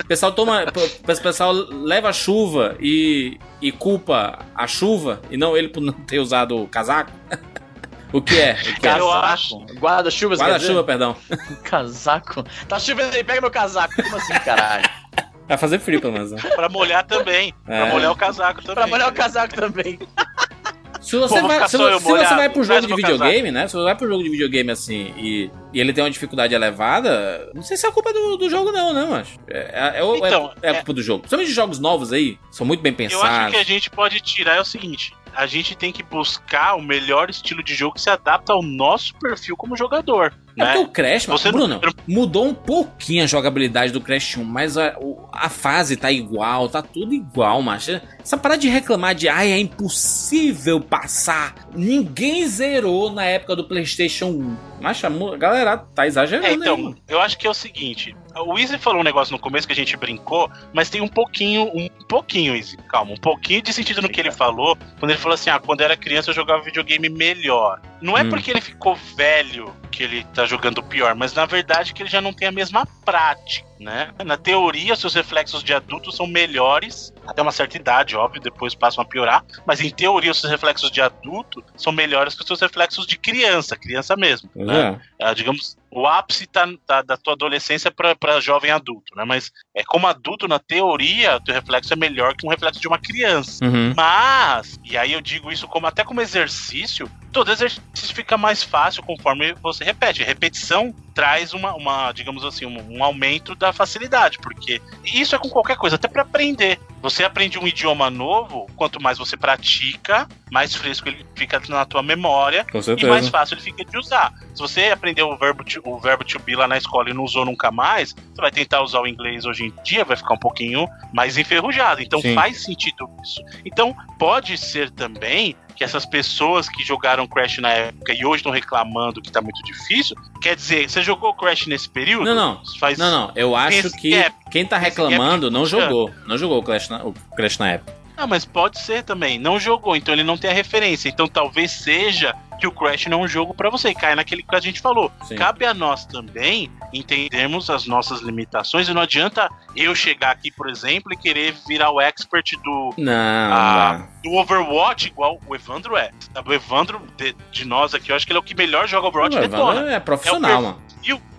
O pessoal toma. O pessoal leva a chuva e, e culpa a chuva e não ele por não ter usado o casaco? o que é? O que é? Eu Casaco. acho- Guarda-chuva, você quer Guarda-chuva, perdão. Casaco. Tá chovendo aí, pega meu casaco. Como assim, caralho? Vai fazer frio, pelo menos. né? Pra molhar também. Pra É. molhar o casaco também. pra molhar o casaco também. Se você, Pô, vai, se, se você vai pro jogo de videogame, né? Se você vai pro jogo de videogame assim e, e ele tem uma dificuldade elevada, não sei se é culpa do, do jogo, não, né, macho? É, é, é, é- Então, é a é- culpa do jogo. Principalmente de jogos novos aí, são muito bem Eu acho pensados. que a gente pode tirar é o seguinte: a gente tem que buscar o melhor estilo de jogo que se adapta ao nosso perfil como jogador. É Né? porque o Crash, Você não- Bruno, mudou um pouquinho a jogabilidade do Crash 1, mas a, a fase tá igual, tá tudo igual, macho. Essa parada de reclamar de, ai, é impossível passar. Ninguém zerou na época do PlayStation 1. Macho, a galera tá exagerando, É, aí, então, mano. eu acho que é o seguinte: o Easy falou um negócio no começo que a gente brincou, mas tem um pouquinho, um pouquinho, Easy, calma, um pouquinho de sentido no que ele falou, quando ele falou assim: ah, quando eu era criança eu jogava videogame melhor. Não é Hum. porque ele ficou velho que ele tá jogando pior, mas na verdade que ele já não tem a mesma prática. né? Na teoria, seus reflexos de adulto são melhores, até uma certa idade, óbvio, depois passam a piorar, mas em teoria, os seus reflexos de adulto são melhores que os seus reflexos de criança, criança mesmo. Né? É, digamos, o ápice tá, tá da tua adolescência para jovem adulto, né? Mas é como adulto, na teoria, o teu reflexo é melhor que um reflexo de uma criança. Uhum. Mas, e aí eu digo isso como até como exercício, todo exercício fica mais fácil conforme você repete. Repetição traz uma, uma digamos assim, um, um, aumento da facilidade, porque isso é com qualquer coisa, até para aprender. Você aprende um idioma novo, quanto mais você pratica, mais fresco ele fica na tua memória e mais fácil ele fica de usar. Se você aprendeu o verbo to, o verbo to be lá na escola e não usou nunca mais, você vai tentar usar o inglês hoje em dia, vai ficar um pouquinho mais enferrujado. Então Sim. faz sentido isso. Então pode ser também que essas pessoas que jogaram Crash na época e hoje estão reclamando que tá muito difícil, quer dizer, você jogou Crash nesse período? Não, não. Faz... Não, não. Eu acho que gap, quem tá reclamando não jogou. Não jogou o Crash na, o Crash na época. Ah, mas pode ser também. Não jogou, então ele não tem a referência. Então talvez seja que o Crash não é um jogo para você. Cai naquele que a gente falou. Sim. Cabe a nós também entendermos as nossas limitações e não adianta eu chegar aqui, por exemplo, e querer virar o expert do, não, a, do Overwatch igual o Evandro é. O Evandro, de, de, nós aqui, eu acho que ele é o que melhor joga Overwatch o detona. É profissional, é mano.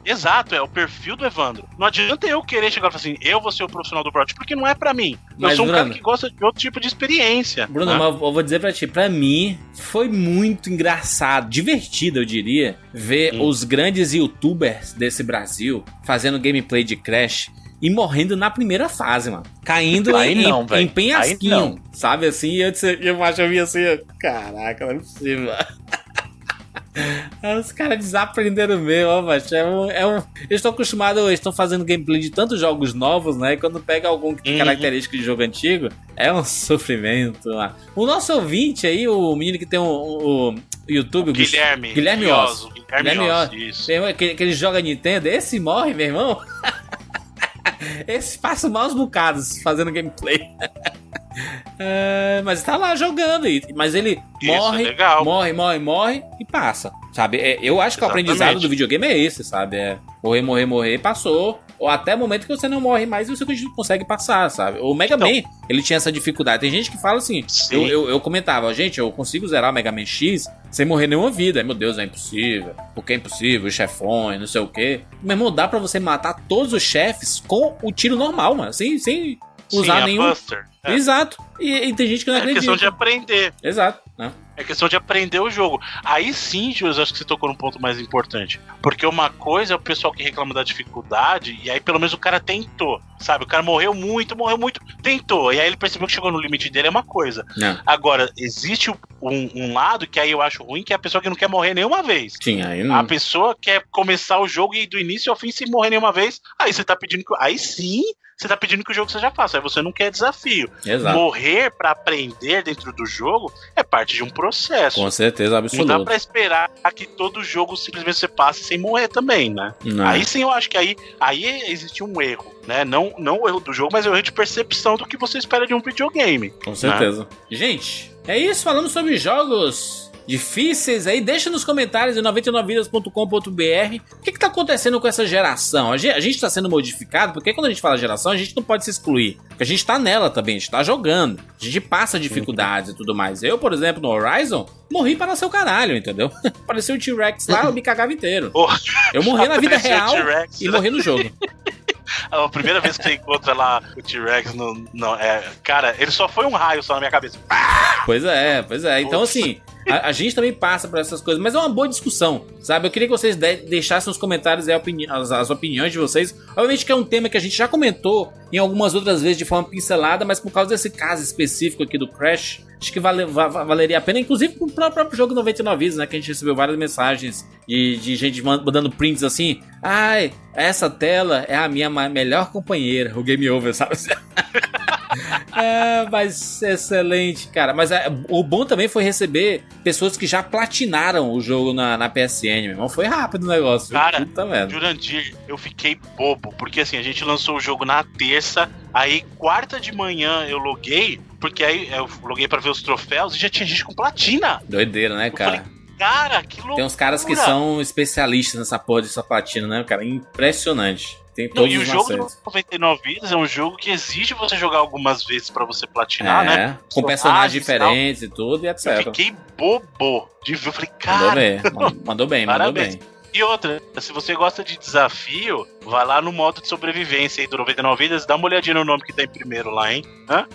Exato, é o perfil do Evandro. Não adianta eu querer chegar e falar assim, eu vou ser o profissional do Overwatch, porque não é para mim. Mas, eu sou um Bruno, cara que gosta de outro tipo de experiência. Bruno, né? mas eu vou dizer pra ti, pra mim foi muito engraçado, divertido, eu diria, ver hum. os grandes youtubers desse Brasil fazendo gameplay de Crash e morrendo na primeira fase, mano. Caindo Aí em, não, em, penhasquinho, sabe assim? Eu, disse, eu acho eu vi assim, caraca, não é possível. Os caras desaprenderam mesmo, ó, macho. É um, é um... Eles estão acostumados, eles estão fazendo gameplay de tantos jogos novos, né? E quando pega algum que tem uhum. característica de jogo antigo, é um sofrimento. Mano. O nosso ouvinte aí, o menino que tem o, o, o YouTube, o Guilherme. Guilherme Oz. Guilherme. Isso. Tem, que, que ele joga Nintendo, esse morre, meu irmão. esse passa maus bocados fazendo gameplay. É, mas tá lá jogando, mas ele Isso, morre, legal. morre, morre, morre e passa, sabe? É, eu acho que Exatamente. o aprendizado do videogame é esse, sabe? É morrer, morrer, morrer, passou. Ou até o momento que você não morre mais e você consegue passar, sabe? O Mega então, Man, ele tinha essa dificuldade. Tem gente que fala assim, eu, eu, eu, comentava, gente, eu consigo zerar o Mega Man X sem morrer nenhuma vida. Meu Deus, é impossível. Porque é impossível, os chefões, não sei o quê. Meu irmão, dá pra você matar todos os chefes com o tiro normal, mano. Sem, sem usar Sim, nenhum. Buster. É. Exato. E, e, tem gente que não é acredita. É questão de aprender. Exato. Né? É questão de aprender o jogo. Aí sim, Júlio, acho que você tocou num ponto mais importante. Porque uma coisa é o pessoal que reclama da dificuldade, e aí pelo menos o cara tentou. Sabe? O cara morreu muito, morreu muito, tentou. E aí ele percebeu que chegou no limite dele, é uma coisa. Não. Agora, existe um, um, lado que aí eu acho ruim, que é a pessoa que não quer morrer nenhuma vez. Sim, aí não. A pessoa quer começar o jogo e do início ao fim sem morrer nenhuma vez. Aí você tá pedindo que. Aí sim você tá pedindo que o jogo seja fácil. Aí você não quer desafio. Exato. Morrer para aprender dentro do jogo é parte de um processo. Com certeza, absoluta. Não dá pra esperar que todo jogo simplesmente você passe sem morrer também, né? Não. Aí sim eu acho que aí, aí existe um erro, né? Não, não o erro do jogo, mas o erro de percepção do que você espera de um videogame. Com certeza. Né? Gente, é isso. Falamos sobre jogos difíceis aí, deixa nos comentários em 99vidas.com.br o que, que tá acontecendo com essa geração. A gente está sendo modificado, porque quando a gente fala geração, a gente não pode se excluir. Porque a gente tá nela também, a gente tá jogando. A gente passa dificuldades e tudo mais. Eu, por exemplo, no Horizon, morri para seu caralho, entendeu? Apareceu o T-Rex lá, eu me cagava inteiro. Eu morri na vida real e morri no jogo. A primeira vez que você encontra lá o T-Rex no, no, é, cara, ele só foi um raio só na minha cabeça. Pois é, pois é. Então, assim, a, a, gente também passa por essas coisas, mas é uma boa discussão, sabe? Eu queria que vocês de, deixassem nos comentários opini as, as, opiniões de vocês. Obviamente que é um tema que a gente já comentou em algumas outras vezes de forma pincelada, mas por causa desse caso específico aqui do Crash, acho que vale, valeria a pena, inclusive pro próprio jogo 99 Vidas, né? Que a gente recebeu várias mensagens de, de gente mandando prints assim. Ai, essa tela é a minha melhor companheira, o Game Over, sabe? é, mas excelente, cara. Mas é, o bom também foi receber pessoas que já platinaram o jogo na, na PSN, meu irmão. Foi rápido o negócio. Cara, Jurandir, eu fiquei bobo, porque assim, a gente lançou o jogo na terça, aí quarta de manhã eu loguei, porque aí eu loguei para ver os troféus e já tinha gente com platina. Doideira, né, cara? Falei, cara, que loucura. Tem uns caras que são especialistas nessa porra dessa platina, né, cara? Impressionante. Tem Não, todos e o jogo do macetes. 99 vidas é um jogo que exige você jogar algumas vezes pra você platinar, É, né? com personagens diferentes e tudo e Eu etc. fiquei bobo de ver. Eu falei, Mandou cara. bem, man- mandou bem, mandou bem. E outra, se você gosta de desafio, vai lá no modo de sobrevivência aí do 99 vidas, dá uma olhadinha no nome que tá em primeiro lá, hein?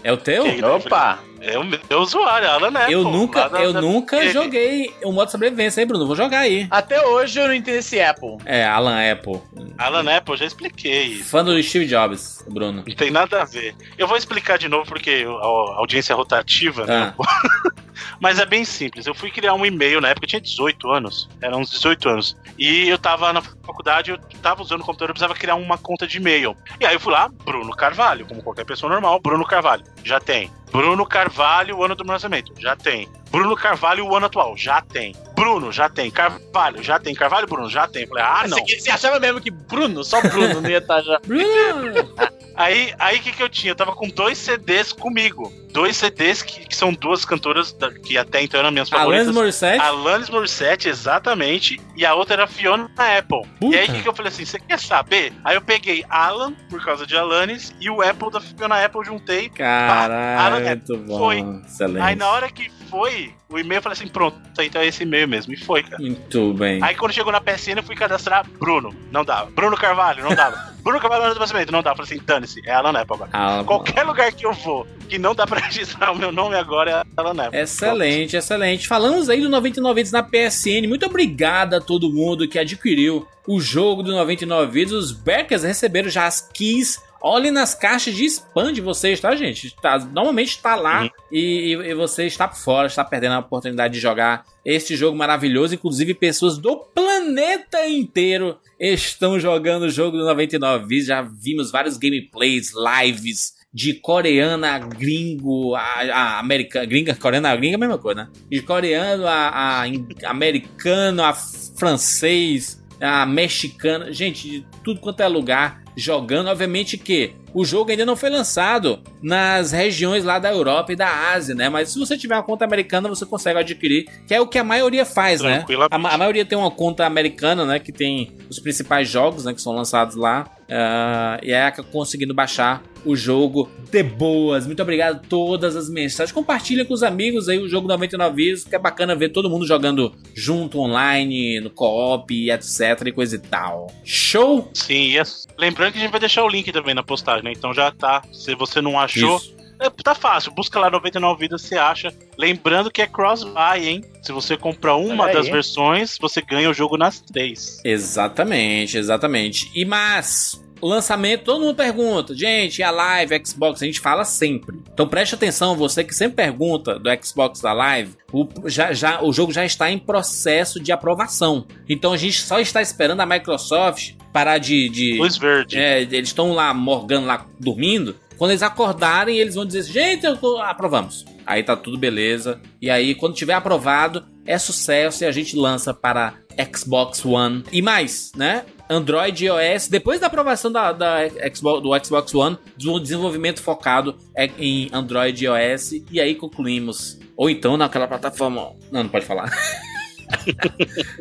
É o teu? Opa! É o meu usuário, Alan Apple. Eu nunca, lá da- eu da- nunca ele- joguei o modo sobrevivência aí, Bruno. Vou jogar aí. Até hoje eu não entendo esse Apple. É, Alan Apple. Alan Apple, eu já expliquei. Fã do Steve Jobs, Bruno. Não tem nada a ver. Eu vou explicar de novo porque a audiência é rotativa, né? Ah, Mas é bem simples. Eu fui criar um e-mail na época, eu tinha 18 anos. Eram uns 18 anos. E eu tava na faculdade, eu tava usando o computador, eu precisava criar uma conta de e-mail. E aí eu fui lá, Bruno Carvalho, como qualquer pessoa normal, Bruno Carvalho, já tem. Bruno Carvalho, o ano do meu lançamento, já tem. Bruno Carvalho, o ano atual, já tem. Bruno, já tem. Carvalho, já tem. Carvalho, Bruno, já tem. Falei, ah, não. Você, você achava mesmo que Bruno, só Bruno, não ia estar já. Bruno! Aí, aí que que eu tinha? Eu tava com dois CDs comigo. Dois CDs que, que são duas cantoras da- que até então eram minhas Alanis favoritas. Morissette? Alanis Morissette, exatamente. E a outra era Fiona Apple. Puta. E aí o que, que eu falei assim: você quer saber? Aí eu peguei Alan, por causa de Alanis, e o Apple da Fiona Apple, juntei. Caralho, Ah, muito bom. foi. Excelente. Aí na hora que foi, o e-mail eu falei assim: pronto, então é esse e-mail mesmo. E foi, cara. Muito bem. Aí quando chegou na PSN, eu fui cadastrar Bruno. Não dava. Bruno Carvalho, não dava. Bruno Carvalho ano do lançamento, não dava. Eu falei assim: dane-se, é Alan Apple agora. Alan- Qualquer lugar que eu vou que não dá pra registrar o meu nome agora é Alan Apple. Excelente, excelente. Falamos aí do 99 Vidas na PSN. Muito obrigado a todo mundo que adquiriu o jogo do 99 Vidas. Os backers receberam já as keys. Olhem nas caixas de spam de vocês, tá, gente? Tá, normalmente está lá Uhum. e, e você está por fora, está perdendo a oportunidade de jogar este jogo maravilhoso. Inclusive, pessoas do planeta inteiro estão jogando o jogo do 99 Vidas. Já vimos vários gameplays, lives de coreana a gringo, a, a americana, gringa, coreana a gringa é a mesma coisa, né? De coreano a, a in- americano, a francês, a mexicana, gente, de tudo quanto é lugar jogando. Obviamente que o jogo ainda não foi lançado nas regiões lá da Europa e da Ásia, né? Mas se você tiver uma conta americana, você consegue adquirir, que é o que a maioria faz, né? A, ma- a maioria tem uma conta americana, né? Que tem os principais jogos, né? Que são lançados lá. Ah, e é conseguindo baixar o jogo de boas. Muito obrigado a todas as mensagens. Compartilha com os amigos aí o jogo 99 vezes, que é bacana ver todo mundo jogando junto online, no co-op, e etc e coisa e tal. Show? Sim, e é- lembrando que a gente vai deixar o link também na postagem, né? Então já tá. Se você não achou, Isso. é, tá fácil. Busca lá 99 vidas, você acha. Lembrando que é cross-buy, hein? Se você comprar uma das versões, você ganha o jogo nas três. Exatamente, exatamente. E mas, lançamento, todo mundo pergunta, gente, e a live, Xbox, a gente fala sempre. Então preste atenção, você que sempre pergunta do Xbox da live, o, já, já, o jogo já está em processo de aprovação. Então a gente só está esperando a Microsoft parar de. de Luz verde. é, eles estão lá morgando lá dormindo. Quando eles acordarem, eles vão dizer: assim, gente, eu tô, aprovamos. Aí tá tudo beleza. E aí, quando tiver aprovado, é sucesso e a gente lança para Xbox One. E mais, né? Android e iOS, depois da aprovação da, da Xbox, do Xbox One, do desenvolvimento focado é em Android e iOS. E aí concluímos. Ou então naquela plataforma. Não, não pode falar.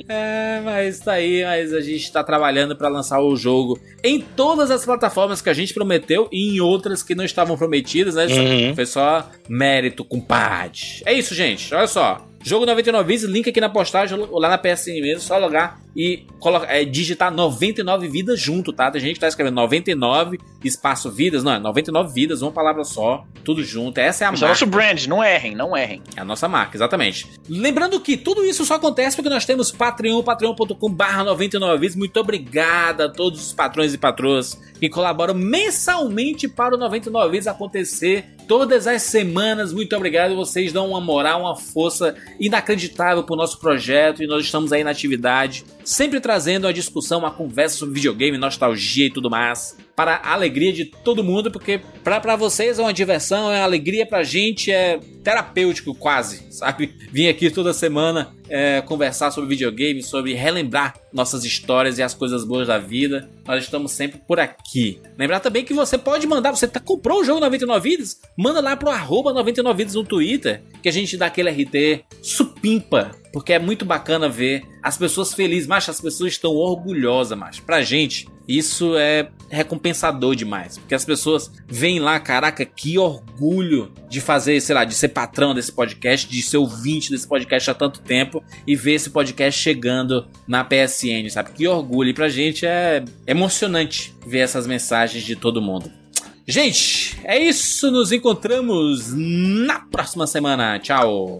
É, mas tá aí, mas a gente tá trabalhando pra lançar o jogo em todas as plataformas que a gente prometeu e em outras que não estavam prometidas, né? Uhum. Foi só mérito, compadre. É isso, gente. Olha só. Jogo 99 vidas, link aqui na postagem, ou lá na PSN mesmo, só logar e colocar, é, digitar 99 vidas junto, tá? Tem gente que tá escrevendo 99 espaço vidas, não, é 99 vidas, uma palavra só, tudo junto. Essa é a Isso é marca. nosso brand, não errem, não errem. É a nossa marca, exatamente. Lembrando que tudo isso só acontece porque nós temos Patreon, patreon.com barra 99 vezes. Muito obrigado a todos os patrões e patroas que colaboram mensalmente para o 99 vezes acontecer todas as semanas. Muito obrigado, vocês dão uma moral, uma força inacreditável para o nosso projeto e nós estamos aí na atividade, sempre trazendo a discussão, uma conversa sobre videogame, nostalgia e tudo mais. Para a alegria de todo mundo, porque pra vocês é uma diversão, é uma alegria pra gente, é terapêutico quase, sabe? Vim aqui toda semana é, conversar sobre videogame, sobre relembrar nossas histórias e as coisas boas da vida. Nós estamos sempre por aqui. Lembrar também que você pode mandar, você tá, comprou o jogo 99 Vidas? Manda lá pro arroba 99 Vidas no Twitter, que a gente dá aquele RT supimpa, porque é muito bacana ver as pessoas felizes, mas as pessoas estão orgulhosas, mas pra gente isso é recompensador demais, porque as pessoas veem lá, caraca, que orgulho de fazer, sei lá, de ser patrão desse podcast, de ser ouvinte desse podcast há tanto tempo e ver esse podcast chegando na PSN, sabe? Que orgulho. E pra gente é emocionante ver essas mensagens de todo mundo. Gente, é isso. Nos encontramos na próxima semana. Tchau.